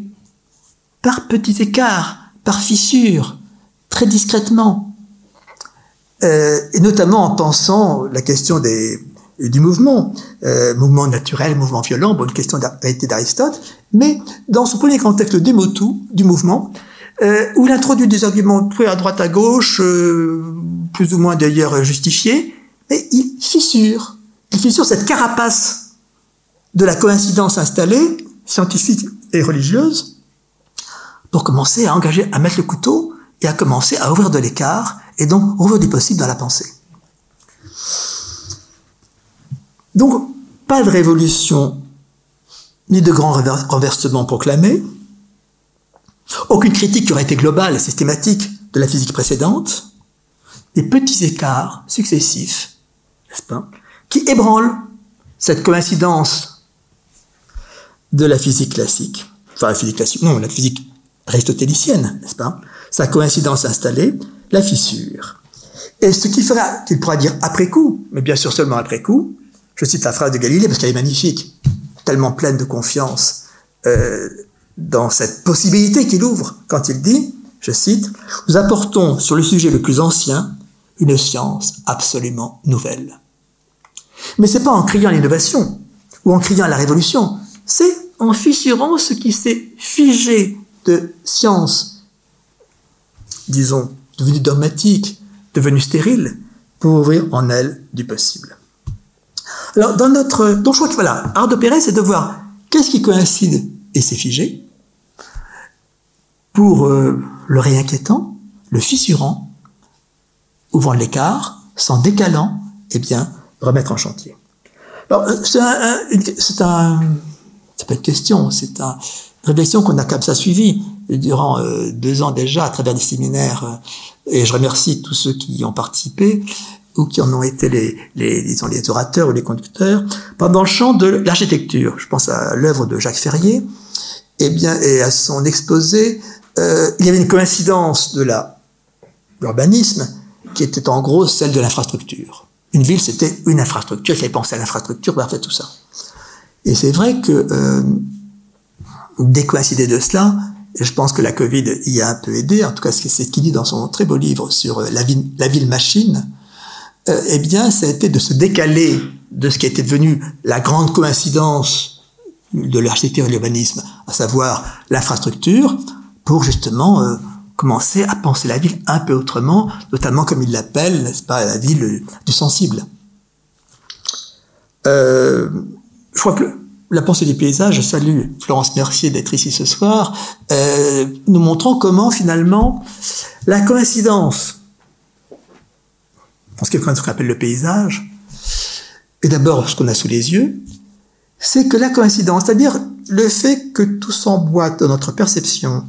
Par petits écarts, par fissures, très discrètement, euh, et notamment en pensant la question des, du mouvement, euh, mouvement naturel, mouvement violent, bonne question d'Aristote, mais dans son premier contexte, le démotu du mouvement, euh, où il introduit des arguments à droite à gauche, euh, plus ou moins d'ailleurs justifiés, mais il fissure, il fissure cette carapace de la coïncidence installée, scientifique et religieuse, pour commencer à engager, à mettre le couteau et à commencer à ouvrir de l'écart et donc ouvrir du possible dans la pensée. Donc, pas de révolution, ni de grand renversement proclamé, aucune critique qui aurait été globale, systématique de la physique précédente, des petits écarts successifs, n'est-ce pas, qui ébranlent cette coïncidence de la physique classique, enfin la physique classique, non, la physique aristotélicienne, n'est-ce pas, sa coïncidence installée, la fissure. Et ce qui fera, qu'il pourra dire après coup, mais bien sûr seulement après coup, je cite la phrase de Galilée parce qu'elle est magnifique, tellement pleine de confiance, euh, dans cette possibilité qu'il ouvre quand il dit, je cite, Nous apportons sur le sujet le plus ancien une science absolument nouvelle. Mais c'est pas en criant l'innovation ou en criant la révolution, c'est en fissurant ce qui s'est figé de science, disons, devenue dogmatique, devenue stérile, pour ouvrir en elle du possible. Alors, dans notre, donc je que voilà, art d'opérer, c'est de voir qu'est-ce qui coïncide et s'est figé, pour euh, le réinquiétant, le fissurant, ouvrant l'écart, s'en décalant, et eh bien, remettre en chantier. Alors, euh, c'est un, c'est c'est pas une question, c'est un, une réflexion qu'on a comme ça suivie durant euh, deux ans déjà à travers des séminaires, et je remercie tous ceux qui y ont participé ou qui en ont été les, les, les orateurs ou les conducteurs, pendant le champ de l'architecture. Je pense à l'œuvre de Jacques Ferrier, et eh bien, et à son exposé, euh, il y avait une coïncidence de l'urbanisme qui était en gros celle de l'infrastructure. Une ville, c'était une infrastructure, il fallait penser à l'infrastructure faire tout ça. Et c'est vrai que euh, décoïncider de cela, et je pense que la Covid y a un peu aidé, en tout cas c'est ce qu'il dit dans son très beau livre sur euh, la ville machine, euh, eh bien ça a été de se décaler de ce qui était devenu la grande coïncidence de l'architecture et de l'urbanisme, à savoir l'infrastructure, pour justement euh, commencer à penser la ville un peu autrement, notamment comme il l'appelle, n'est-ce pas, la ville du sensible. Euh, je crois que la pensée du paysage, je salue Florence Mercier d'être ici ce soir, nous montrant comment finalement la coïncidence, en ce qui ce qu'on appelle le paysage, et d'abord ce qu'on a sous les yeux, c'est que la coïncidence, c'est-à-dire le fait que tout s'emboîte dans notre perception,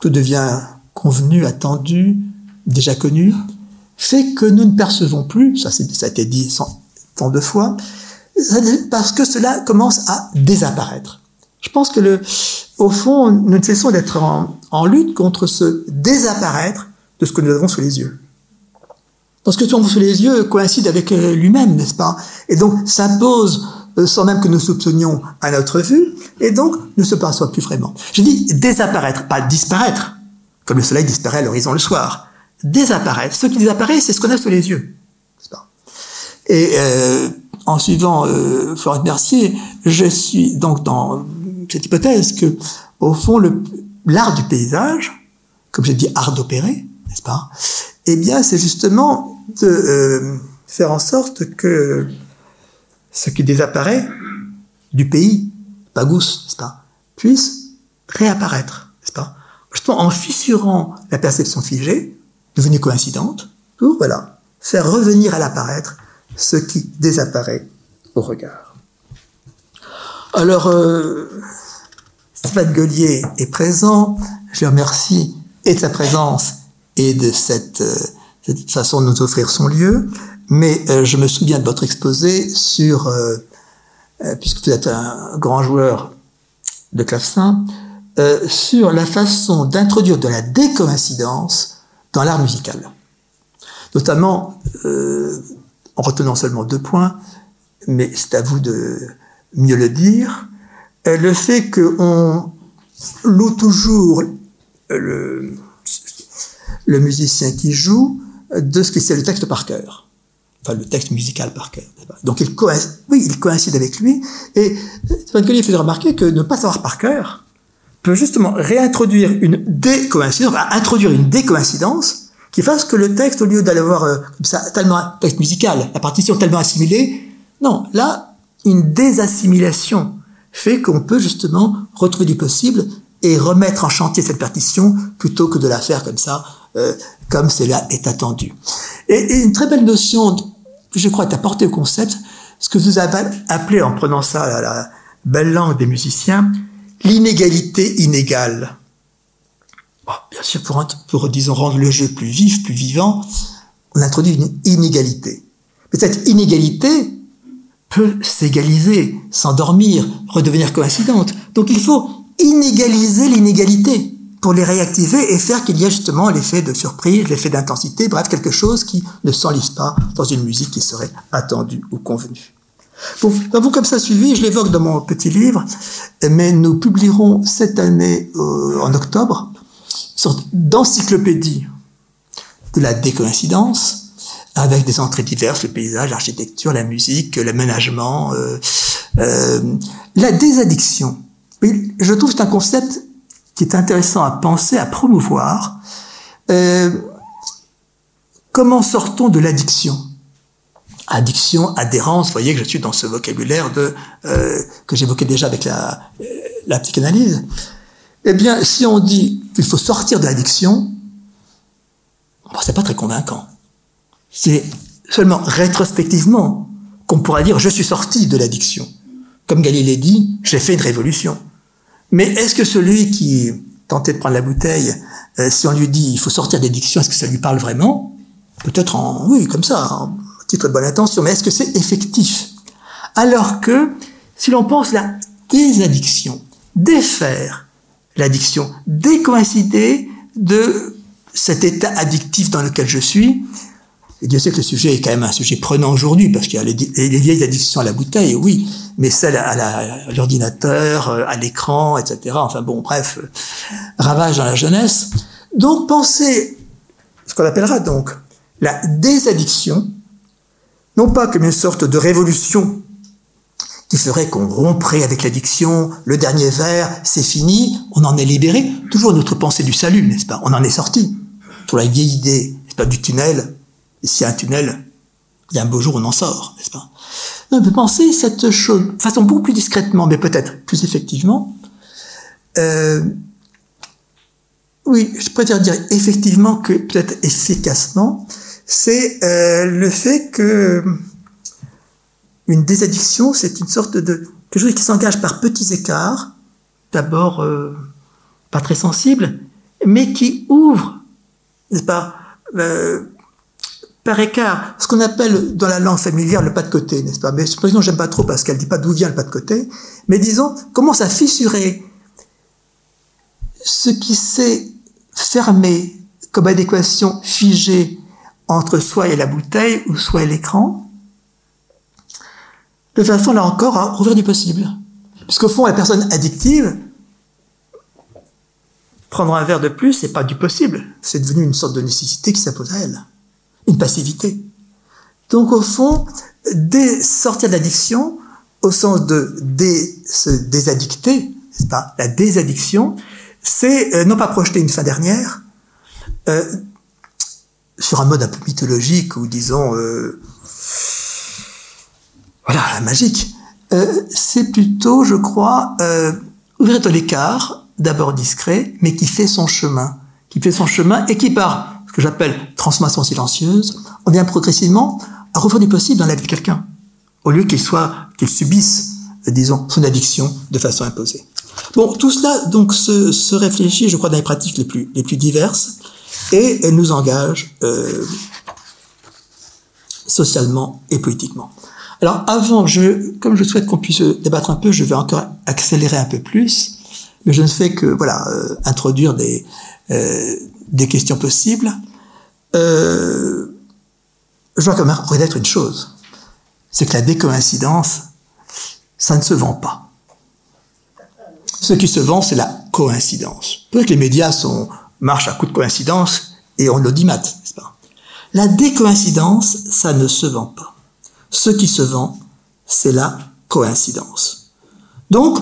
tout devient convenu, attendu, déjà connu, fait que nous ne percevons plus, ça, a été dit tant de fois, parce que cela commence à désapparaître. Je pense que au fond, nous ne cessons d'être en, en, lutte contre ce désapparaître de ce que nous avons sous les yeux. Parce que a sous les yeux coïncide avec euh, lui-même, n'est-ce pas? Et donc s'impose euh, sans même que nous soupçonnions à notre vue, et donc ne se perçoit plus vraiment. Je dis désapparaître, pas disparaître, comme le soleil disparaît à l'horizon le soir. Désapparaître. Ce qui disparaît, c'est ce qu'on a sous les yeux. Pas? Et euh, en suivant euh, Florent Mercier, je suis donc dans cette hypothèse que, au fond, l'art du paysage, comme j'ai dit, art d'opérer, n'est-ce pas? Eh bien, c'est justement de euh, faire en sorte que ce qui désapparaît du pays, Pagous, n'est-ce pas, puisse réapparaître, n'est-ce pas Justement en fissurant la perception figée, devenue coïncidente, pour, voilà, faire revenir à l'apparaître ce qui désapparaît au regard. Alors, euh, Stéphane est présent, je le remercie et de sa présence et de cette, euh, cette façon de nous offrir son lieu. Mais euh, je me souviens de votre exposé sur, euh, euh, puisque vous êtes un grand joueur de clavecin, sur la façon d'introduire de la décoïncidence dans l'art musical. Notamment, en retenant seulement deux points, mais c'est à vous de mieux le dire, le fait qu'on loue toujours le musicien qui joue de ce qui c'est le texte par cœur enfin le texte musical par cœur. Donc il coïncide, avec lui. Et Van Collier faisait remarquer que ne pas savoir par cœur peut justement réintroduire une décoïncidence, introduire une décoïncidence qui fasse que le texte, au lieu d'aller voir euh, ça, tellement un texte musical, la partition tellement assimilée, non, là, une désassimilation fait qu'on peut justement retrouver du possible et remettre en chantier cette partition plutôt que de la faire comme ça, euh, comme cela est attendu. Et, une très belle notion je crois, est apporté au concept, ce que vous avez appelé, en prenant ça à la belle langue des musiciens, l'inégalité inégale. bien sûr, pour, pour, disons, rendre le jeu plus vif, plus vivant, on introduit une inégalité. Mais cette inégalité peut s'égaliser, s'endormir, redevenir coïncidente. Donc il faut inégaliser l'inégalité pour les réactiver et faire qu'il y ait justement l'effet de surprise, l'effet d'intensité, bref, quelque chose qui ne s'enlise pas dans une musique qui serait attendue ou convenue. Bon, avons comme ça suivi, je l'évoque dans mon petit livre, mais nous publierons cette année, euh, en octobre, une sorte d'encyclopédie de la décoïncidence, avec des entrées diverses, le paysage, l'architecture, la musique, l'aménagement, euh, euh, la désaddiction. je trouve que c'est un concept qui est intéressant à penser, à promouvoir. Euh, comment sortons de l'addiction? Addiction, adhérence, vous voyez que je suis dans ce vocabulaire de euh, que j'évoquais déjà avec la, la psychanalyse. Eh bien, si on dit qu'il faut sortir de l'addiction, bon, c'est pas très convaincant. C'est seulement rétrospectivement qu'on pourra dire je suis sorti de l'addiction. Comme Galilée dit, j'ai fait une révolution. Mais est-ce que celui qui tentait de prendre la bouteille, euh, si on lui dit il faut sortir d'addiction, est-ce que ça lui parle vraiment? Peut-être en oui, comme ça, en titre de bonne intention, mais est-ce que c'est effectif? Alors que si l'on pense la désaddiction, défaire l'addiction, décoïncider de cet état addictif dans lequel je suis, et Dieu sait que le sujet est quand même un sujet prenant aujourd'hui, parce qu'il y a les, vieilles addictions à la bouteille, oui, mais celles à l'ordinateur, euh, à l'écran, etc. Enfin bon, bref, euh, ravage dans la jeunesse. Donc pensez ce qu'on appellera donc la désaddiction, non pas comme une sorte de révolution qui ferait qu'on romprait avec l'addiction, le dernier verre, c'est fini, on en est libéré, toujours notre pensée du salut, n'est-ce pas? On en est sorti. Pour la vieille idée, n'est-ce pas, du tunnel, et s'il y a un tunnel, il y a un beau jour, on en sort, n'est-ce pas? On peut penser cette chose, de façon beaucoup plus discrètement, mais peut-être plus effectivement. Euh, oui, je préfère dire effectivement que peut-être efficacement, c'est euh, le fait que une désaddiction, c'est une sorte de quelque chose qui s'engage par petits écarts, d'abord euh, pas très sensibles, mais qui ouvre, n'est-ce pas, par écart, ce qu'on appelle dans la langue familière le pas de côté, n'est-ce pas? Mais cette j'aime pas trop parce qu'elle dit pas d'où vient le pas de côté, mais disons, commence à fissurer ce qui s'est fermé comme adéquation figée entre soi et la bouteille ou soi et l'écran, de façon là encore à rouvrir du possible. Puisqu'au fond, la personne addictive, prendre un verre de plus, c'est pas du possible. C'est devenu une sorte de nécessité qui s'impose à elle une passivité. Donc au fond, dès sortir d'addiction, au sens de se désaddicter, n'est-ce pas La désaddiction, c'est euh, non pas projeter une fin dernière euh, sur un mode un peu mythologique ou disons euh, voilà magique. Euh, c'est plutôt, je crois, euh, ouvrir l'écart, d'abord discret, mais qui fait son chemin, qui fait son chemin et qui part que j'appelle transformation silencieuse, on vient progressivement à refaire du possible dans la vie de quelqu'un, au lieu qu'il soit, qu'il subisse, disons, son addiction de façon imposée. Bon, tout cela donc se, réfléchit, je crois, dans les pratiques les plus, les plus diverses, et elle nous engage euh, socialement et politiquement. Alors avant, je, comme je souhaite qu'on puisse débattre un peu, je vais encore accélérer un peu plus, mais je ne fais que voilà euh, introduire des, euh, des questions possibles, euh, je dois quand même reconnaître une chose, c'est que la décoïncidence, ça ne se vend pas. Ce qui se vend, c'est la coïncidence. Peut-être que les médias sont, marchent à coup de coïncidence et on l'audimat, n'est-ce pas? La décoïncidence, ça ne se vend pas. Ce qui se vend, c'est la coïncidence. Donc,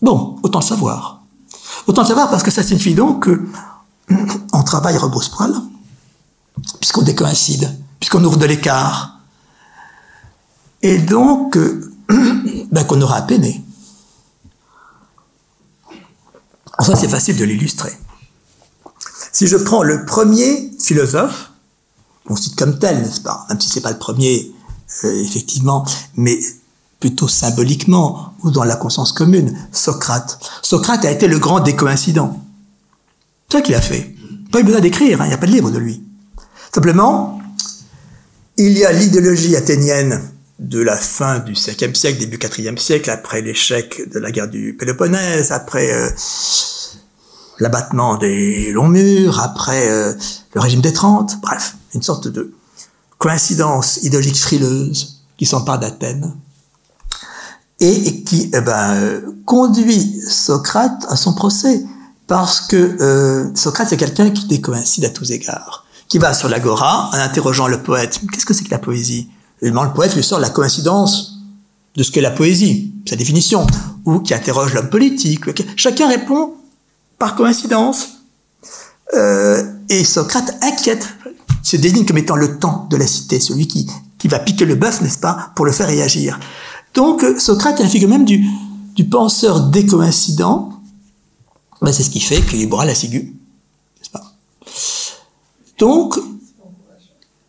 bon, autant le savoir. Autant le savoir parce que ça signifie donc que <clears throat> on travaille rebrousse-poil, puisqu'on décoïncide, puisqu'on ouvre de l'écart. Et donc, euh, <clears throat> ben, qu'on aura à peiner. Ça, c'est facile de l'illustrer. Si je prends le premier philosophe, on cite comme tel, n'est-ce pas Même si c'est pas le premier, euh, effectivement, mais plutôt symboliquement, ou dans la conscience commune, Socrate. Socrate a été le grand décoïncident. C'est ça qu'il a fait. Pas eu besoin d'écrire, hein, il n'y a pas de livre de lui. Simplement, il y a l'idéologie athénienne de la fin du 5e siècle, début 4e siècle, après l'échec de la guerre du Péloponnèse, après euh, l'abattement des longs murs, après euh, le régime des Trente, bref, une sorte de coïncidence idéologique frileuse qui s'empare d'Athènes et, qui eh ben, conduit Socrate à son procès. Parce que euh, Socrate, c'est quelqu'un qui décoïncide à tous égards, qui va sur l'agora en interrogeant le poète. Qu'est-ce que c'est que la poésie? Évidemment, le poète lui sort la coïncidence de ce qu'est la poésie, sa définition, ou qui interroge l'homme politique. Chacun répond par coïncidence. Euh, et Socrate inquiète, se désigne comme étant le temps de la cité, celui qui, qui va piquer le bœuf, n'est-ce pas, pour le faire réagir. Donc Socrate est la figure même du, du penseur décoïncident. Ben, c'est ce qui fait qu'il boira la ciguë, Donc,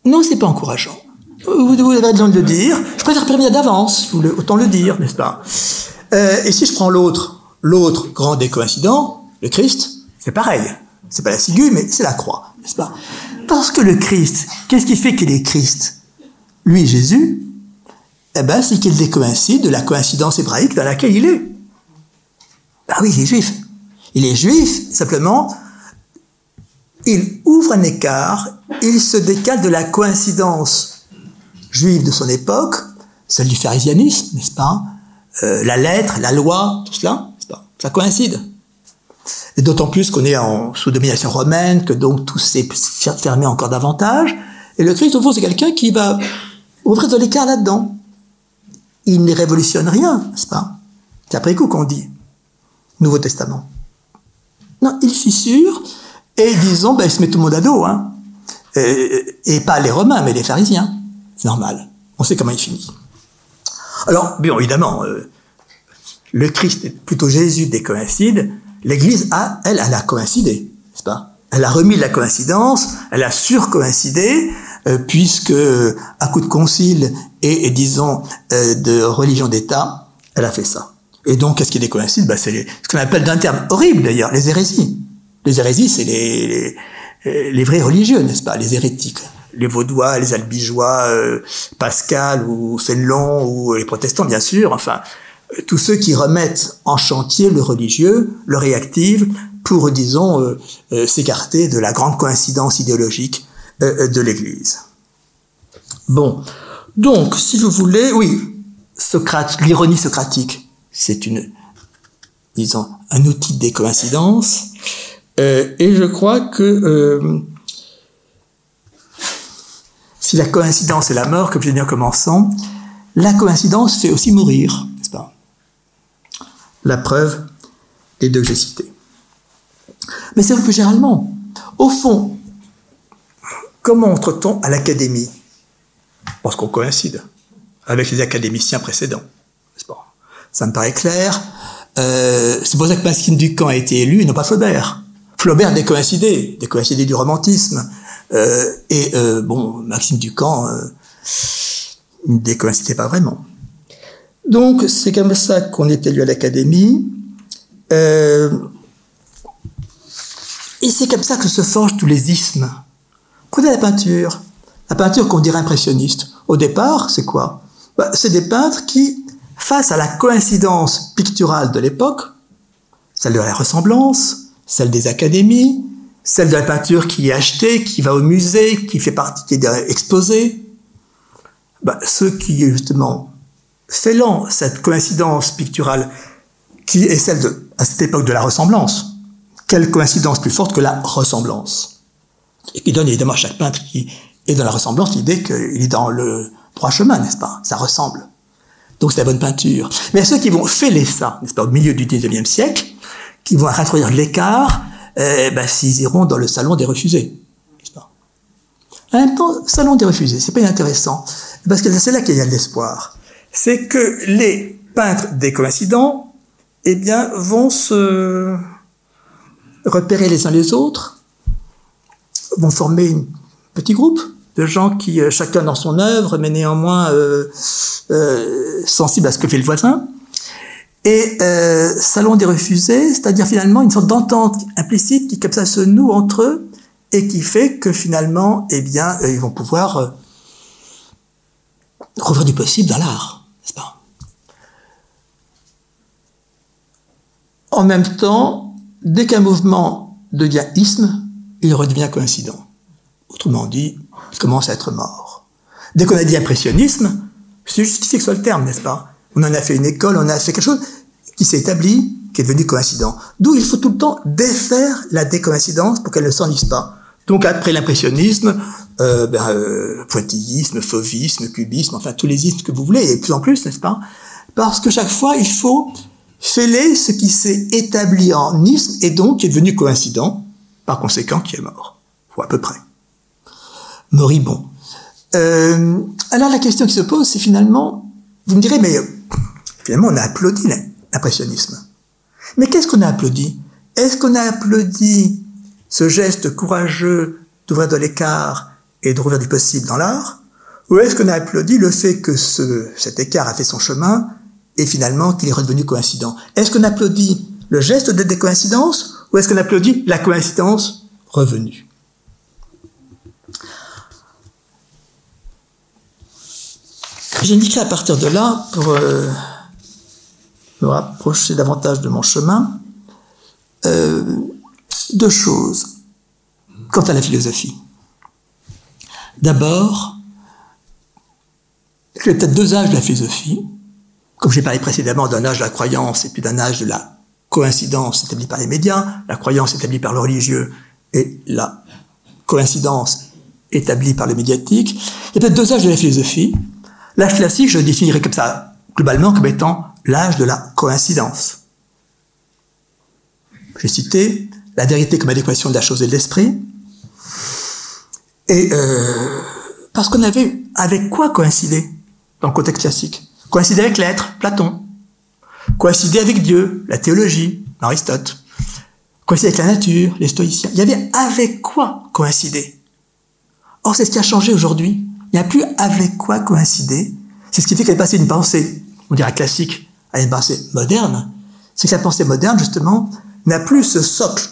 non, c'est pas encourageant. Vous, avez raison de le dire. Je préfère prévenir d'avance, autant le dire, n'est-ce pas? Euh, Et si je prends l'autre, l'autre grand décoïncident, le Christ, c'est pareil. C'est pas la ciguë, mais c'est la croix, n'est-ce pas? Parce que le Christ, qu'est-ce qui fait qu'il est Christ? Lui, Jésus, eh ben, c'est qu'il décoïncide de la coïncidence hébraïque dans laquelle il est. Ah oui, il est juif. Il est juif, simplement, il ouvre un écart, il se décale de la coïncidence juive de son époque, celle du pharisianisme, n'est-ce pas euh, La lettre, la loi, tout cela, n'est-ce pas Ça coïncide. Et d'autant plus qu'on est en, sous domination romaine, que donc tout s'est fermé encore davantage. Et le Christ, au fond, c'est quelqu'un qui va ouvrir de l'écart là-dedans il ne révolutionne rien, n'est-ce pas C'est après coup qu'on dit Nouveau Testament. Non, il fissure et disons, ben, il se met tout le monde à dos, hein. Et, pas les Romains, mais les pharisiens. C'est normal. On sait comment il finit. Alors, bien évidemment, euh, le Christ, plutôt Jésus des l'Église a, elle, elle a coïncidé, n'est-ce pas? Elle a remis la coïncidence, elle a surcoïncidé, euh, puisque à coup de concile et, disons euh, de religion d'État, elle a fait ça. Et donc, qu'est-ce qui est bah, C'est ce qu'on appelle d'un terme horrible d'ailleurs, les hérésies. Les hérésies, c'est les, les, vrais religieux, n'est-ce pas Les hérétiques. Les Vaudois, les Albigeois, euh, Pascal ou Fénelon ou les protestants, bien sûr. Enfin, tous ceux qui remettent en chantier le religieux, le réactivent pour, disons, s'écarter de la grande coïncidence idéologique euh, de l'Église. Bon, donc, si vous voulez, oui, Socrate, l'ironie socratique, c'est une, disons, un outil des coïncidences, euh, et je crois que euh, si la coïncidence est la mort, comme je l'ai dit en commençant, la coïncidence fait aussi mourir, n'est-ce pas? La preuve des deux que j'ai cités. Mais c'est plus généralement. Au fond, Comment entre-t-on à l'académie Parce qu'on coïncide avec les académiciens précédents. Ça me paraît clair. Euh, c'est pour ça que Maxime Ducamp a été élu et non pas Flaubert. Flaubert décoïncidé, décoïncidé du romantisme. Euh, et euh, bon, Maxime Ducamp ne décoïncidait pas vraiment. Donc c'est comme ça qu'on est élu à l'académie. et c'est comme ça que se forgent tous les ismes. Prenez la peinture? La peinture qu'on dirait impressionniste. Au départ, c'est quoi? Bah, C'est des peintres qui, face à la coïncidence picturale de l'époque, celle de la ressemblance, celle des académies, celle de la peinture qui est achetée, qui va au musée, qui fait partie, qui est exposée, bah, ceux qui, justement, fêlant cette coïncidence picturale, qui est celle de, à cette époque de la ressemblance. Quelle coïncidence plus forte que la ressemblance et qui donne évidemment à chaque peintre qui est dans la ressemblance l'idée qu'il est dans le droit chemin, n'est-ce pas? Ça ressemble. Donc c'est la bonne peinture. Mais à ceux qui vont fêler ça, n'est-ce pas, au milieu du 19e siècle, qui vont introduire l'écart, eh ben, s'ils iront dans le salon des refusés. En même temps, salon des refusés, c'est pas inintéressant, parce que c'est là qu'il y a de l'espoir. C'est que les peintres des coïncidents, eh bien, vont se repérer les uns les autres, vont former un petit groupe de gens qui, euh, chacun dans son œuvre, mais néanmoins euh, euh, sensibles à ce que fait le voisin. Et euh, salon des refusés, c'est-à-dire finalement une sorte d'entente implicite qui comme ça se noue entre eux et qui fait que finalement, eh bien, ils vont pouvoir euh, du possible dans l'art, n'est-ce pas? En même temps, dès qu'un mouvement devient isme, il redevient coïncident. Autrement dit, il commence à être mort. Dès qu'on a dit impressionnisme, c'est justifié que ce soit le terme, n'est-ce pas? On en a fait une école, on a fait quelque chose qui s'est établi, qui est devenu coïncident. D'où il faut tout le temps défaire la décoïncidence pour qu'elle ne s'enlise pas. Donc après l'impressionnisme, euh, ben, euh, pointillisme, fauvisme, cubisme, enfin tous les ismes que vous voulez, et de plus en plus, n'est-ce pas? Parce que chaque fois, il faut fêler ce qui s'est établi en isme et donc qui est devenu coïncident, par conséquent qui est mort, ou à peu près. Moribond. Euh, alors la question qui se pose, c'est finalement, vous me direz, mais finalement on a applaudi l'impressionnisme. Mais qu'est-ce qu'on a applaudi? Est-ce qu'on a applaudi ce geste courageux d'ouvrir de l'écart et de rouvrir du possible dans l'art? Ou est-ce qu'on a applaudi le fait que ce, cet écart a fait son chemin et finalement qu'il est redevenu coïncident? Est-ce qu'on applaudit le geste de décoïncidence ou est-ce qu'on applaudit la coïncidence revenue? J'indiquerai à partir de là, pour euh, me rapprocher davantage de mon chemin, euh, deux choses quant à la philosophie. D'abord, il y a peut-être deux âges de la philosophie. Comme j'ai parlé précédemment d'un âge de la croyance et puis d'un âge de la coïncidence établie par les médias, la croyance établie par le religieux et la coïncidence établie par le médiatique. Il y a peut-être deux âges de la philosophie. L'âge classique, je le définirais comme ça, globalement, comme étant l'âge de la coïncidence. J'ai cité la vérité comme adéquation de la chose et de l'esprit. Et euh, parce qu'on avait avec quoi coïncider dans le contexte classique? Coïncider avec l'être, Platon. Coïncider avec Dieu, la théologie, Aristote. Coïncider avec la nature, les stoïciens. Il y avait avec quoi coïncider? Or, c'est ce qui a changé aujourd'hui. Il n'y a plus avec quoi coïncider. C'est ce qui fait qu'elle est passée d'une pensée, on dirait classique, à une pensée moderne. C'est que la pensée moderne, justement, n'a plus ce socle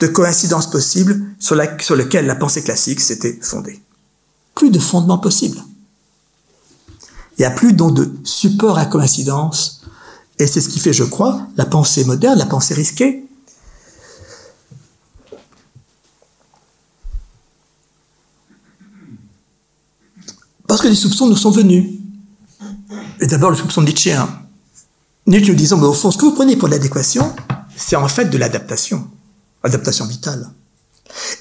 de coïncidence possible sur, lequel la pensée classique s'était fondée. Plus de fondement possible. Il n'y a plus donc de support à coïncidence. Et c'est ce qui fait, je crois, la pensée moderne, la pensée risquée. Parce que les soupçons nous sont venus. Et d'abord le soupçon nietzschéen. Nietzsche nous disant, mais au fond, ce que vous prenez pour l'adéquation, c'est en fait de l'adaptation adaptation vitale.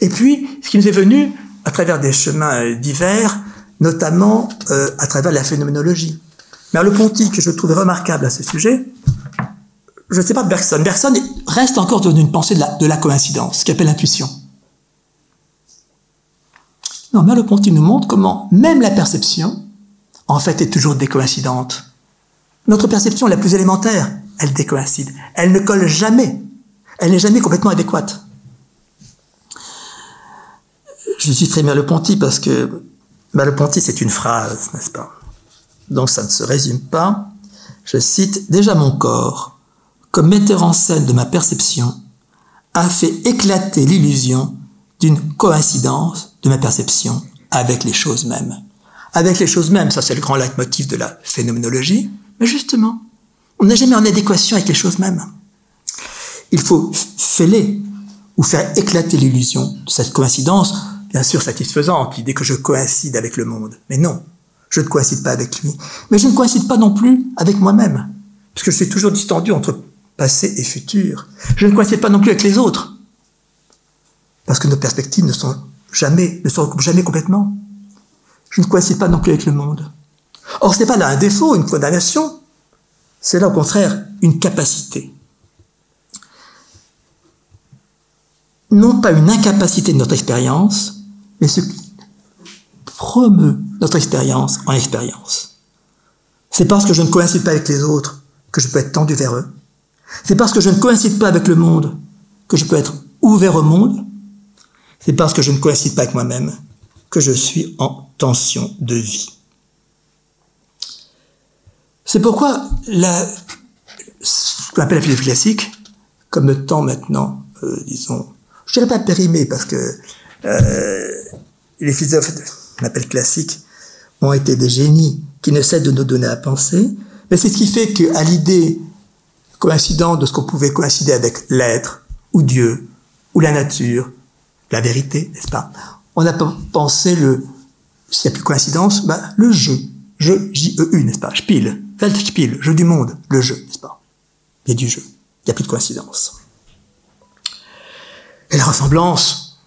Et puis, ce qui nous est venu à travers des chemins euh, divers, notamment euh, à travers la phénoménologie. Merleau-Ponty, que je trouvais remarquable à ce sujet, je ne sais pas Bergson. Bergson reste encore dans une pensée de la, de la coïncidence, ce qu'il appelle l'intuition. Non, Merleau-Ponty nous montre comment même la perception, en fait, est toujours décoïncidente. Notre perception la plus élémentaire, elle décoïncide. Elle ne colle jamais elle n'est jamais complètement adéquate. Je citerai Merleau-Ponty parce que Merleau-Ponty, c'est une phrase, n'est-ce pas? Donc ça ne se résume pas. Je cite Déjà mon corps, comme metteur en scène de ma perception, a fait éclater l'illusion d'une coïncidence de ma perception avec les choses mêmes. Avec les choses mêmes, ça c'est le grand leitmotiv de la phénoménologie, mais justement, on n'est jamais en adéquation avec les choses mêmes. Il faut fêler ou faire éclater l'illusion de cette coïncidence, bien sûr satisfaisante, l'idée que je coïncide avec le monde. Mais non, je ne coïncide pas avec lui. Mais je ne coïncide pas non plus avec moi-même, puisque je suis toujours distendu entre passé et futur. Je ne coïncide pas non plus avec les autres, parce que nos perspectives ne se recoupent jamais complètement. Je ne coïncide pas non plus avec le monde. Or, ce n'est pas là un défaut, une condamnation, c'est là au contraire une capacité. non pas une incapacité de notre expérience, mais ce qui promeut notre expérience en expérience. C'est parce que je ne coïncide pas avec les autres que je peux être tendu vers eux. C'est parce que je ne coïncide pas avec le monde que je peux être ouvert au monde. C'est parce que je ne coïncide pas avec moi-même que je suis en tension de vie. C'est pourquoi la, ce qu'on appelle la philosophie classique, comme le temps maintenant, euh, disons, je dirais pas périmé parce que euh, les philosophes, on appelle classiques, ont été des génies qui ne cessent de nous donner à penser, mais c'est ce qui fait qu'à l'idée coïncidente de ce qu'on pouvait coïncider avec l'être, ou Dieu, ou la nature, la vérité, n'est-ce pas? On a pensé le, s'il n'y a plus coïncidence, bah, le jeu, je, J-E-U, n'est-ce pas, Spiel, Weltspiel, jeu du monde, le jeu, n'est-ce pas? Il y a du jeu, il n'y a plus de coïncidence. Et la ressemblance,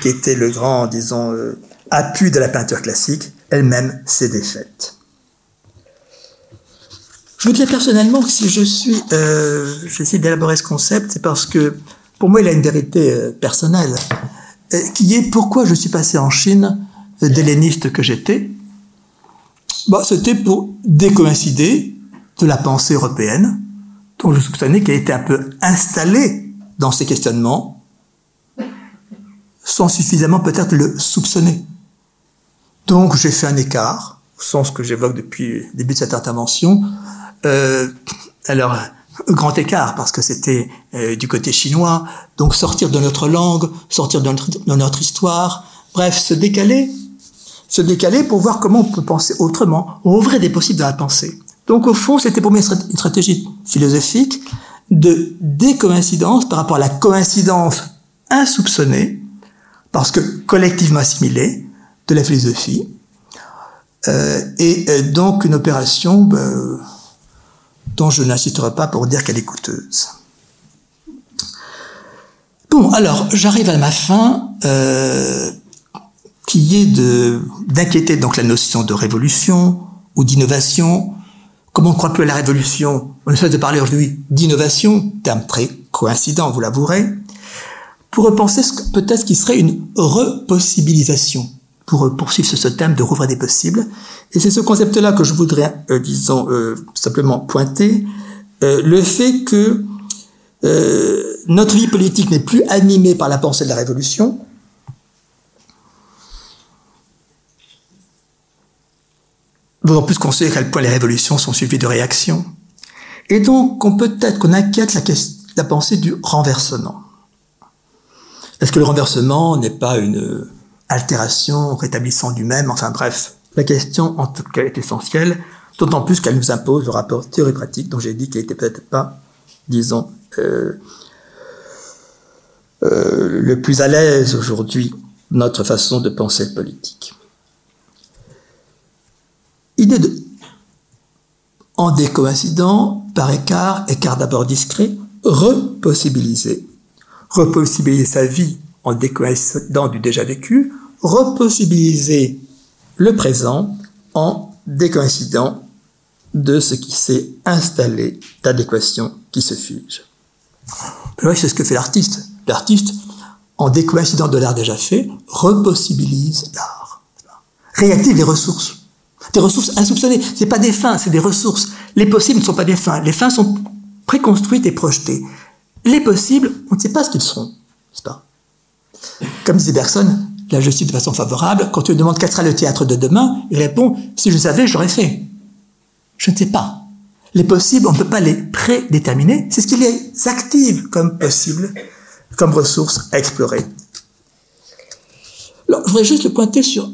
qui était le grand, disons, euh, appui de la peinture classique, elle-même s'est défaite. Je vous dirais personnellement que si je suis, euh, j'essaie d'élaborer ce concept, c'est parce que pour moi il a une vérité euh, personnelle, qui est pourquoi je suis passé en Chine d'helléniste que j'étais. Bah, c'était pour décoïncider de la pensée européenne, dont je soupçonnais qu'elle était un peu installée dans ces questionnements, sans suffisamment peut-être le soupçonner. Donc j'ai fait un écart, au sens que j'évoque depuis le début de cette intervention, euh, alors, grand écart parce que c'était euh, du côté chinois, donc sortir de notre langue, sortir de notre, histoire, bref, se décaler, se décaler pour voir comment on peut penser autrement, ouvrir des possibles dans la pensée. Donc au fond, c'était pour moi une stratégie philosophique de décoïncidence par rapport à la coïncidence insoupçonnée, parce que collectivement assimilée, de la philosophie, euh, et euh, donc une opération... Ben, dont je n'insisterai pas pour dire qu'elle est coûteuse. Bon, alors j'arrive à ma fin, euh, qui est d'inquiéter donc la notion de révolution ou d'innovation. Comment on croit plus à la révolution? On essaie de parler aujourd'hui d'innovation, terme très coïncident, vous l'avouerez, pour repenser peut-être ce qui serait une repossibilisation, pour poursuivre ce thème de rouvrir des possibles, et c'est ce concept-là que je voudrais, euh, disons, euh, simplement pointer, euh, le fait que notre vie politique n'est plus animée par la pensée de la révolution, D'autant plus qu'on sait à quel point les révolutions sont suivies de réactions. Et donc, on peut-être qu'on inquiète la, pensée du renversement. Est-ce que le renversement n'est pas une altération rétablissant du même? Enfin bref, la question, en tout cas, est essentielle, d'autant plus qu'elle nous impose le rapport théorie-pratique dont j'ai dit qu'il n'était peut-être pas, disons, euh, euh, le plus à l'aise aujourd'hui notre façon de penser le politique. Idée de en décoïncident, par écart, écart d'abord discret, repossibiliser. Repossibiliser sa vie en décoïncident du déjà vécu, repossibiliser le présent en décoïncident de ce qui s'est installé d'adéquation qui se fige. C'est ce que fait l'artiste. L'artiste, en décoïncident de l'art déjà fait, repossibilise l'art. Réactive les ressources. Des ressources insoupçonnées. C'est pas des fins, c'est des ressources. Les possibles ne sont pas des fins. Les fins sont préconstruites et projetées. Les possibles, on ne sait pas ce qu'ils seront. C'est pas. Comme disait Bergson, je cite de façon favorable. Quand tu lui demandes quel sera le théâtre de demain, il répond Si je savais, j'aurais fait. Je ne sais pas. Les possibles, on ne peut pas les prédéterminer. C'est ce qui les active comme possible, comme ressources à explorer. Alors, je voudrais juste le pointer sur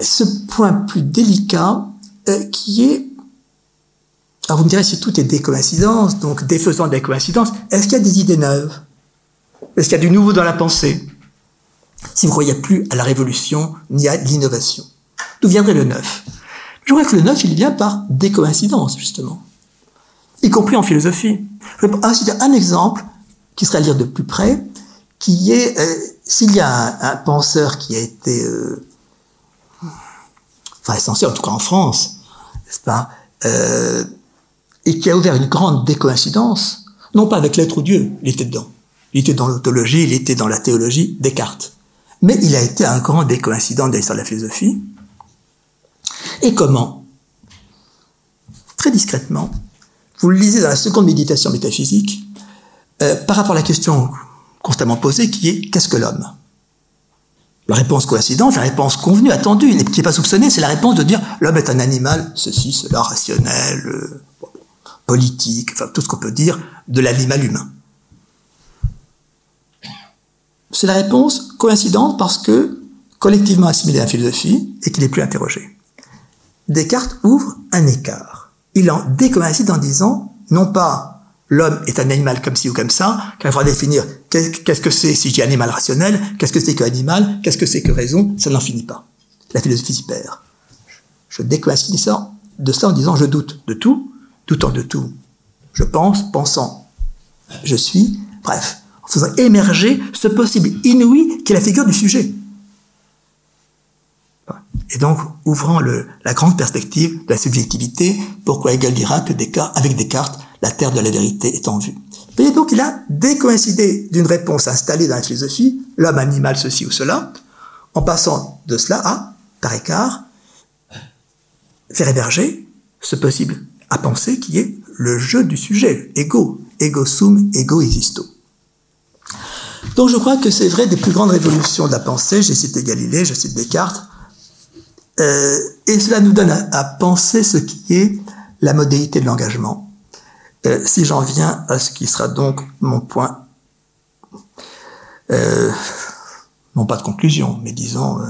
ce point plus délicat euh, qui est. Alors, vous me direz si tout est des coïncidences, donc défaisant des coïncidences, est-ce qu'il y a des idées neuves? Est-ce qu'il y a du nouveau dans la pensée? Si vous ne croyez plus à la révolution ni à l'innovation. D'où viendrait le neuf? Je crois que le neuf, il vient par des coïncidences, justement. Y compris en philosophie. Je vais citer un exemple qui serait à lire de plus près, qui est, euh, s'il y a un, penseur qui a été, euh, enfin essentiel en tout cas en France, n'est-ce pas, euh, et qui a ouvert une grande décoïncidence, non pas avec l'être ou Dieu, il était dedans, il était dans l'autologie, il était dans la théologie, Descartes. Mais il a été un grand des coïncidents de l'histoire de la philosophie. Et comment? Très discrètement, vous le lisez dans la seconde méditation métaphysique, euh, par rapport à la question constamment posée qui est qu'est-ce que l'homme? La réponse coïncidente, la réponse convenue, attendue, qui n'est pas soupçonnée, c'est la réponse de dire l'homme est un animal, ceci, cela, rationnel, euh, politique, enfin tout ce qu'on peut dire de l'animal humain. C'est la réponse coïncidente parce que collectivement assimilé à la philosophie et qu'il n'est plus interrogé. Descartes ouvre un écart. Il en décoïncide en disant, non pas l'homme est un animal comme ci ou comme ça, qu'il va définir qu'est-ce que c'est si j'ai animal rationnel, qu'est-ce que c'est que animal, qu'est-ce que c'est que raison, ça n'en finit pas. La philosophie perd. Je décoïncide de ça en disant je doute de tout, doutant de tout. Je pense, pensant. Je suis, bref, en faisant émerger ce possible inouï qui est la figure du sujet. Et donc, ouvrant la grande perspective de la subjectivité, pourquoi Hegel dira que avec Descartes, la terre de la vérité est en vue. Et donc, il a décoïncidé d'une réponse installée dans la philosophie, l'homme animal ceci ou cela, en passant de cela à, par écart, faire héberger ce possible à penser qui est le jeu du sujet, ego, ego sum, ego existo. Donc je crois que c'est vrai des plus grandes révolutions de la pensée, j'ai cité Galilée, je cite Descartes, euh, et cela nous donne à, penser ce qui est la modalité de l'engagement. Euh, si j'en viens à ce qui sera donc mon point, euh, non pas de conclusion, mais disons, euh,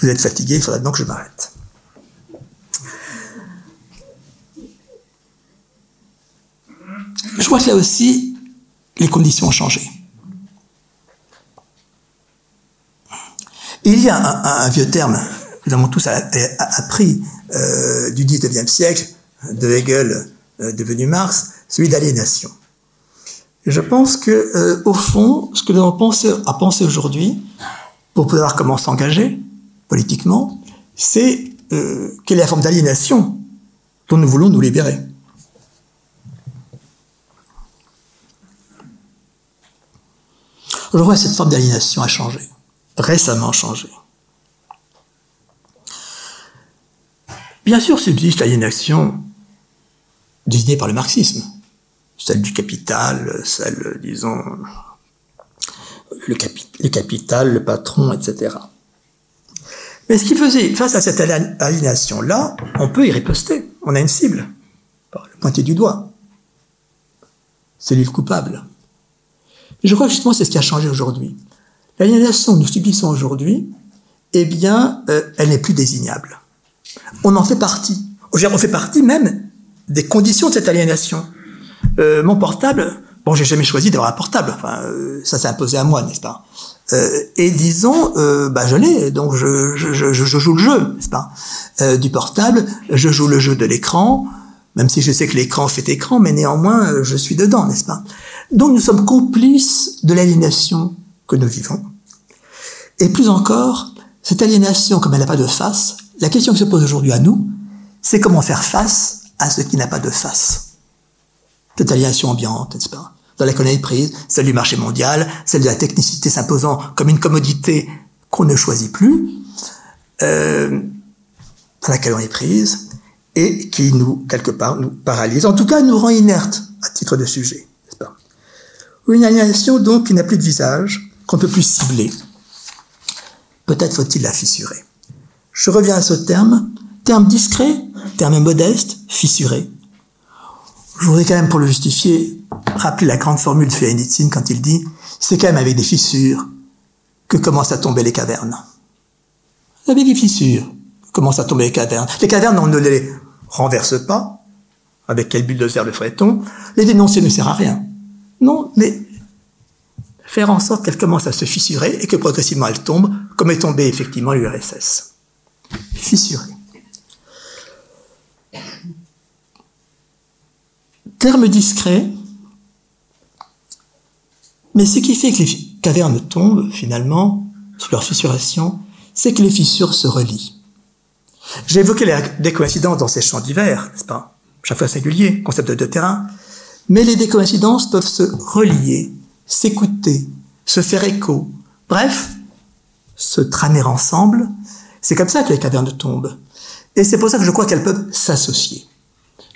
vous êtes fatigué, il faudra donc que je m'arrête. Je vois que là aussi, les conditions ont changé. Il y a un, vieux terme nous avons tous appris du 19e siècle, de Hegel devenu Marx, celui d'aliénation. je pense que, euh, au fond, ce que nous avons pensé, à penser aujourd'hui, pour pouvoir comment s'engager politiquement, c'est euh, quelle est la forme d'aliénation dont nous voulons nous libérer. Vois cette forme d'aliénation a changé, récemment changé. Bien sûr subsiste l'aliénation désignée par le marxisme, celle du capital, celle, disons, le, capital, le patron, etc. Mais ce qui faisait, face à cette aliénation-là, on peut y riposter. On a une cible, le pointer du doigt. C'est lui le coupable. Je crois que justement c'est ce qui a changé aujourd'hui. L'aliénation que nous subissons aujourd'hui, eh bien, euh, elle n'est plus désignable on en fait partie. On fait partie même des conditions de cette aliénation. Euh, mon portable, bon, j'ai jamais choisi d'avoir un portable. Enfin, euh, ça s'est imposé à moi, n'est-ce pas? Euh, Et disons, bah, je l'ai, donc je, je, je, joue le jeu, n'est-ce pas? Du portable, je joue le jeu de l'écran, même si je sais que l'écran fait écran, mais néanmoins, je suis dedans, n'est-ce pas? Donc, nous sommes complices de l'aliénation que nous vivons. Et plus encore, cette aliénation, comme elle n'a pas de face, la question qui se pose aujourd'hui à nous, c'est comment faire face à ce qui n'a pas de face? Cette aliénation ambiante, n'est-ce Dans l'économie prise, celle du marché mondial, celle de la technicité s'imposant comme une commodité qu'on ne choisit plus, euh, dans laquelle on est prise, et qui nous, quelque part, nous paralyse, en tout cas nous rend inertes à titre de sujet, n'est-ce Une aliénation donc qui n'a plus de visage, qu'on ne peut plus cibler. Peut-être faut-il la fissurer. Je reviens à ce terme, terme discret, terme modeste, fissuré. Je voudrais quand même, pour le justifier, rappeler la grande formule de Féanitine quand il dit c'est quand même avec des fissures que commencent à tomber les cavernes. Avec des fissures commencent à tomber les cavernes. Les cavernes, on ne les renverse pas. Avec quel bulldozer le ferait-on? Les dénoncer ne sert à rien. Non, mais faire en sorte qu'elles commencent à se fissurer et que progressivement elles tombent, comme est tombé effectivement l'URSS fissuré. Terme discret, mais ce qui fait que les cavernes tombent, finalement, sous leur fissuration, c'est que les fissures se relient. J'ai évoqué les décoïncidences dans ces champs divers, n'est-ce pas? Chaque fois singulier, concept de terrain. Mais les décoïncidences peuvent se relier, s'écouter, se faire écho. Bref, se tramer ensemble c'est comme ça que les cavernes tombent. Et c'est pour ça que je crois qu'elles peuvent s'associer.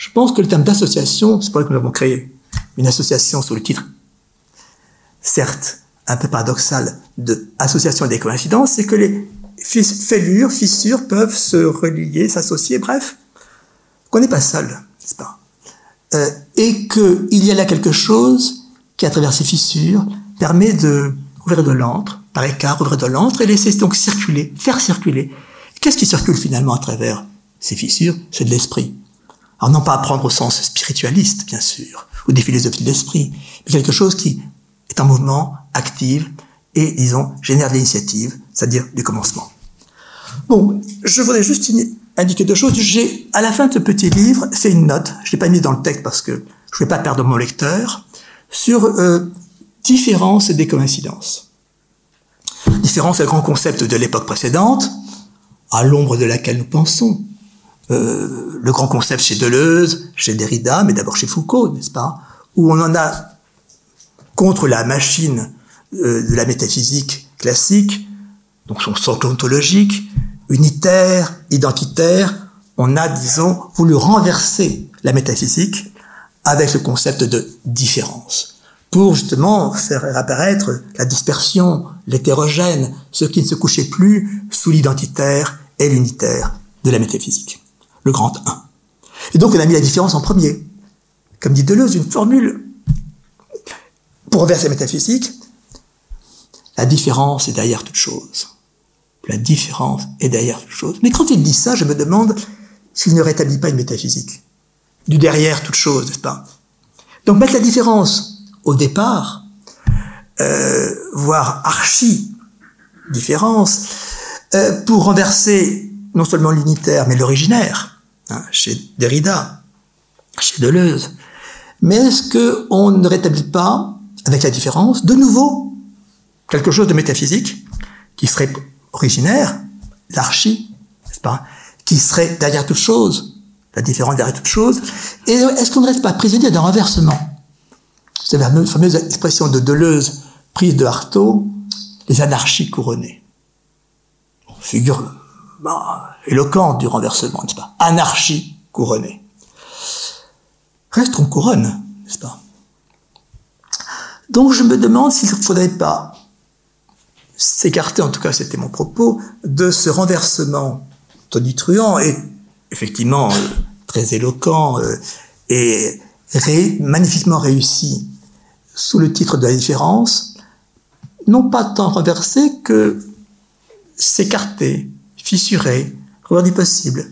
Je pense que le terme d'association, c'est pour ça que nous avons créé une association sous le titre, certes un peu paradoxal, de association des coïncidences, c'est que les fêlures, fissures peuvent se relier, s'associer, bref, qu'on n'est pas seul, n'est-ce pas? Euh, Et qu'il y a là quelque chose qui, à travers ces fissures, permet de ouvrir de l'antre, par écart, ouvrir de l'antre et laisser donc circuler, faire circuler. Qu'est-ce qui circule finalement à travers ces fissures? C'est de l'esprit. Alors non pas à prendre au sens spiritualiste, bien sûr, ou des philosophies de l'esprit, mais quelque chose qui est en mouvement, active, et, disons, génère de l'initiative, c'est-à-dire du commencement. Bon, je voudrais juste indiquer deux choses. J'ai, à la fin de ce petit livre, fait une note, je l'ai pas mis dans le texte parce que je ne vais pas perdre mon lecteur, sur euh, différence des coïncidences. Différence est le grand concept de l'époque précédente, à l'ombre de laquelle nous pensons. Euh, le grand concept chez Deleuze, chez Derrida, mais d'abord chez Foucault, n'est-ce pas Où on en a contre la machine euh, de la métaphysique classique, donc son socle ontologique, unitaire, identitaire, on a, disons, voulu renverser la métaphysique avec le concept de différence, pour justement faire apparaître la dispersion, l'hétérogène, ce qui ne se couchait plus sous l'identitaire et l'unitaire de la métaphysique, le grand 1. Et donc on a mis la différence en premier. Comme dit Deleuze, une formule pour renverser la métaphysique, la différence est derrière toute chose. La différence est derrière toute chose. Mais quand il dit ça, je me demande s'il ne rétablit pas une métaphysique. Du derrière toute chose, n'est-ce pas? Donc mettre la différence au départ, euh, voire archi différence, euh, pour renverser non seulement l'unitaire, mais l'originaire, hein, chez Derrida, chez Deleuze. Mais est-ce qu'on ne rétablit pas, avec la différence, de nouveau, quelque chose de métaphysique, qui serait originaire, l'archi, n'est-ce pas, qui serait derrière toute chose, la différence derrière toute chose, et est-ce qu'on ne reste pas prisonnier d'un renversement? C'est la fameuse expression de Deleuze, prise de Artaud, les anarchies couronnées. Figure bah, éloquente du renversement, n'est-ce pas? Anarchie couronnée. Reste qu'on couronne, n'est-ce pas? Donc je me demande s'il ne faudrait pas s'écarter, en tout cas c'était mon propos, de ce renversement tonitruant et effectivement euh, très éloquent euh, et magnifiquement réussi sous le titre de la différence, non pas tant renversé que s'écarter, fissurer, revoir du possible.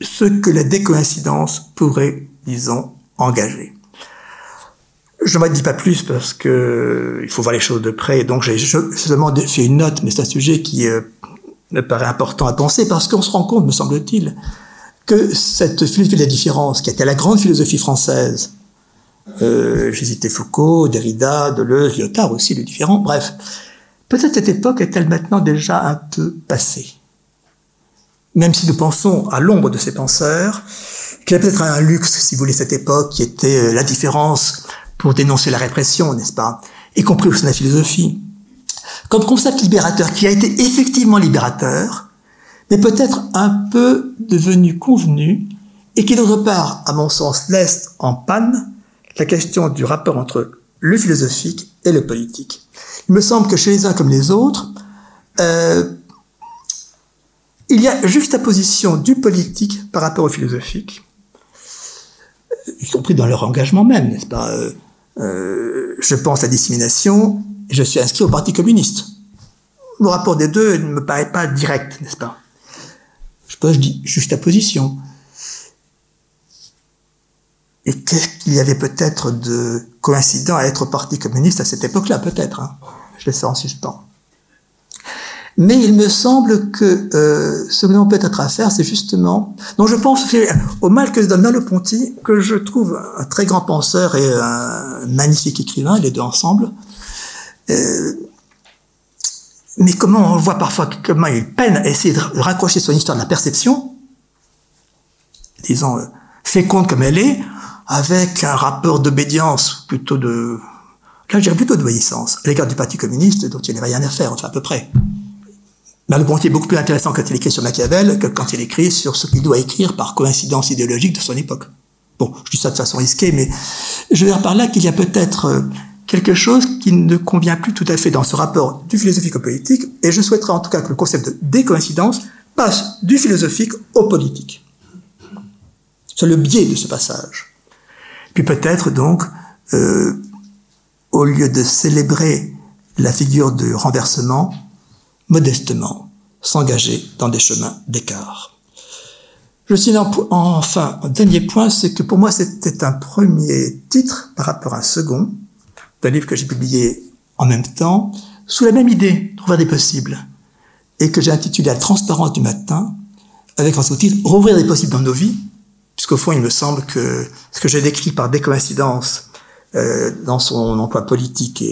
Ce que la décoïncidence pourrait, disons, engager. Je ne m'en dis pas plus parce que il faut voir les choses de près. Donc j'ai seulement fait une note, mais c'est un sujet qui euh, me paraît important à penser parce qu'on se rend compte, me semble-t-il, que cette philosophie de la différence, qui était la grande philosophie française, euh, cité Foucault, Derrida, Deleuze, Lyotard aussi, le différent, bref, peut-être cette époque est-elle maintenant déjà un peu passée. Même si nous pensons à l'ombre de ces penseurs, qu'il y a peut-être un luxe, si vous voulez, cette époque, qui était euh, la différence pour dénoncer la répression, n'est-ce pas Y compris au sein de la philosophie. Comme concept libérateur qui a été effectivement libérateur, mais peut-être un peu devenu convenu, et qui d'autre part, à mon sens, laisse en panne la question du rapport entre le philosophique et le politique. Il me semble que chez les uns comme les autres, euh, il y a juxtaposition du politique par rapport au philosophique, y compris dans leur engagement même, n'est-ce pas? Euh, euh, je pense à dissémination, et je suis inscrit au Parti communiste. Le rapport des deux ne me paraît pas direct, n'est-ce pas? Je pense, je dis juste à position. Et qu'est-ce qu'il y avait peut-être de coïncident à être Parti communiste à cette époque-là, peut-être hein? Je laisse ça en suspens. Mais il me semble que euh, ce que nous peut-être à faire, c'est justement... Donc je pense au mal que se donne Merleau-Ponty, que je trouve un très grand penseur et un magnifique écrivain, les deux ensemble. Euh, mais comment on voit parfois comment il peine à essayer de raccrocher son histoire de la perception, disons, euh, féconde comme elle est, avec un rapport d'obédience plutôt de... Là, je dirais plutôt d'obéissance, à l'égard du Parti communiste, dont il n'y avait rien à faire, enfin à peu près. Merleau-Ponty est beaucoup plus intéressant quand il écrit sur Machiavel que quand il écrit sur ce qu'il doit écrire par coïncidence idéologique de son époque. Bon, je dis ça de façon risquée, mais je veux dire par là qu'il y a peut-être euh, quelque chose qui ne convient plus tout à fait dans ce rapport du philosophique au politique, et je souhaiterais en tout cas que le concept de décoïncidence passe du philosophique au politique. C'est le biais de ce passage. Puis peut-être donc, euh, au lieu de célébrer la figure du renversement, modestement, s'engager dans des chemins d'écart. Je signe enfin un dernier point, c'est que pour moi c'était un premier titre par rapport à un second, d'un livre que j'ai publié en même temps, sous la même idée, trouver des possibles. et que j'ai intitulé La transparence du matin, avec en sous-titre Rouvrir les possibles dans nos vies, puisqu'au fond, il me semble que ce que j'ai décrit par des coïncidences euh, dans son emploi politique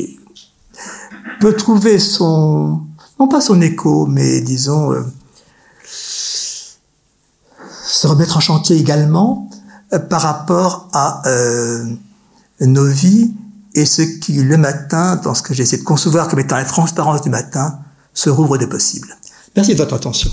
peut trouver son, non pas son écho, mais disons, euh, se remettre en chantier également euh, par rapport à euh, nos vies et ce qui, le matin, dans ce que j'essaie de concevoir comme étant la transparence du matin, se rouvre de possible. Merci de votre attention.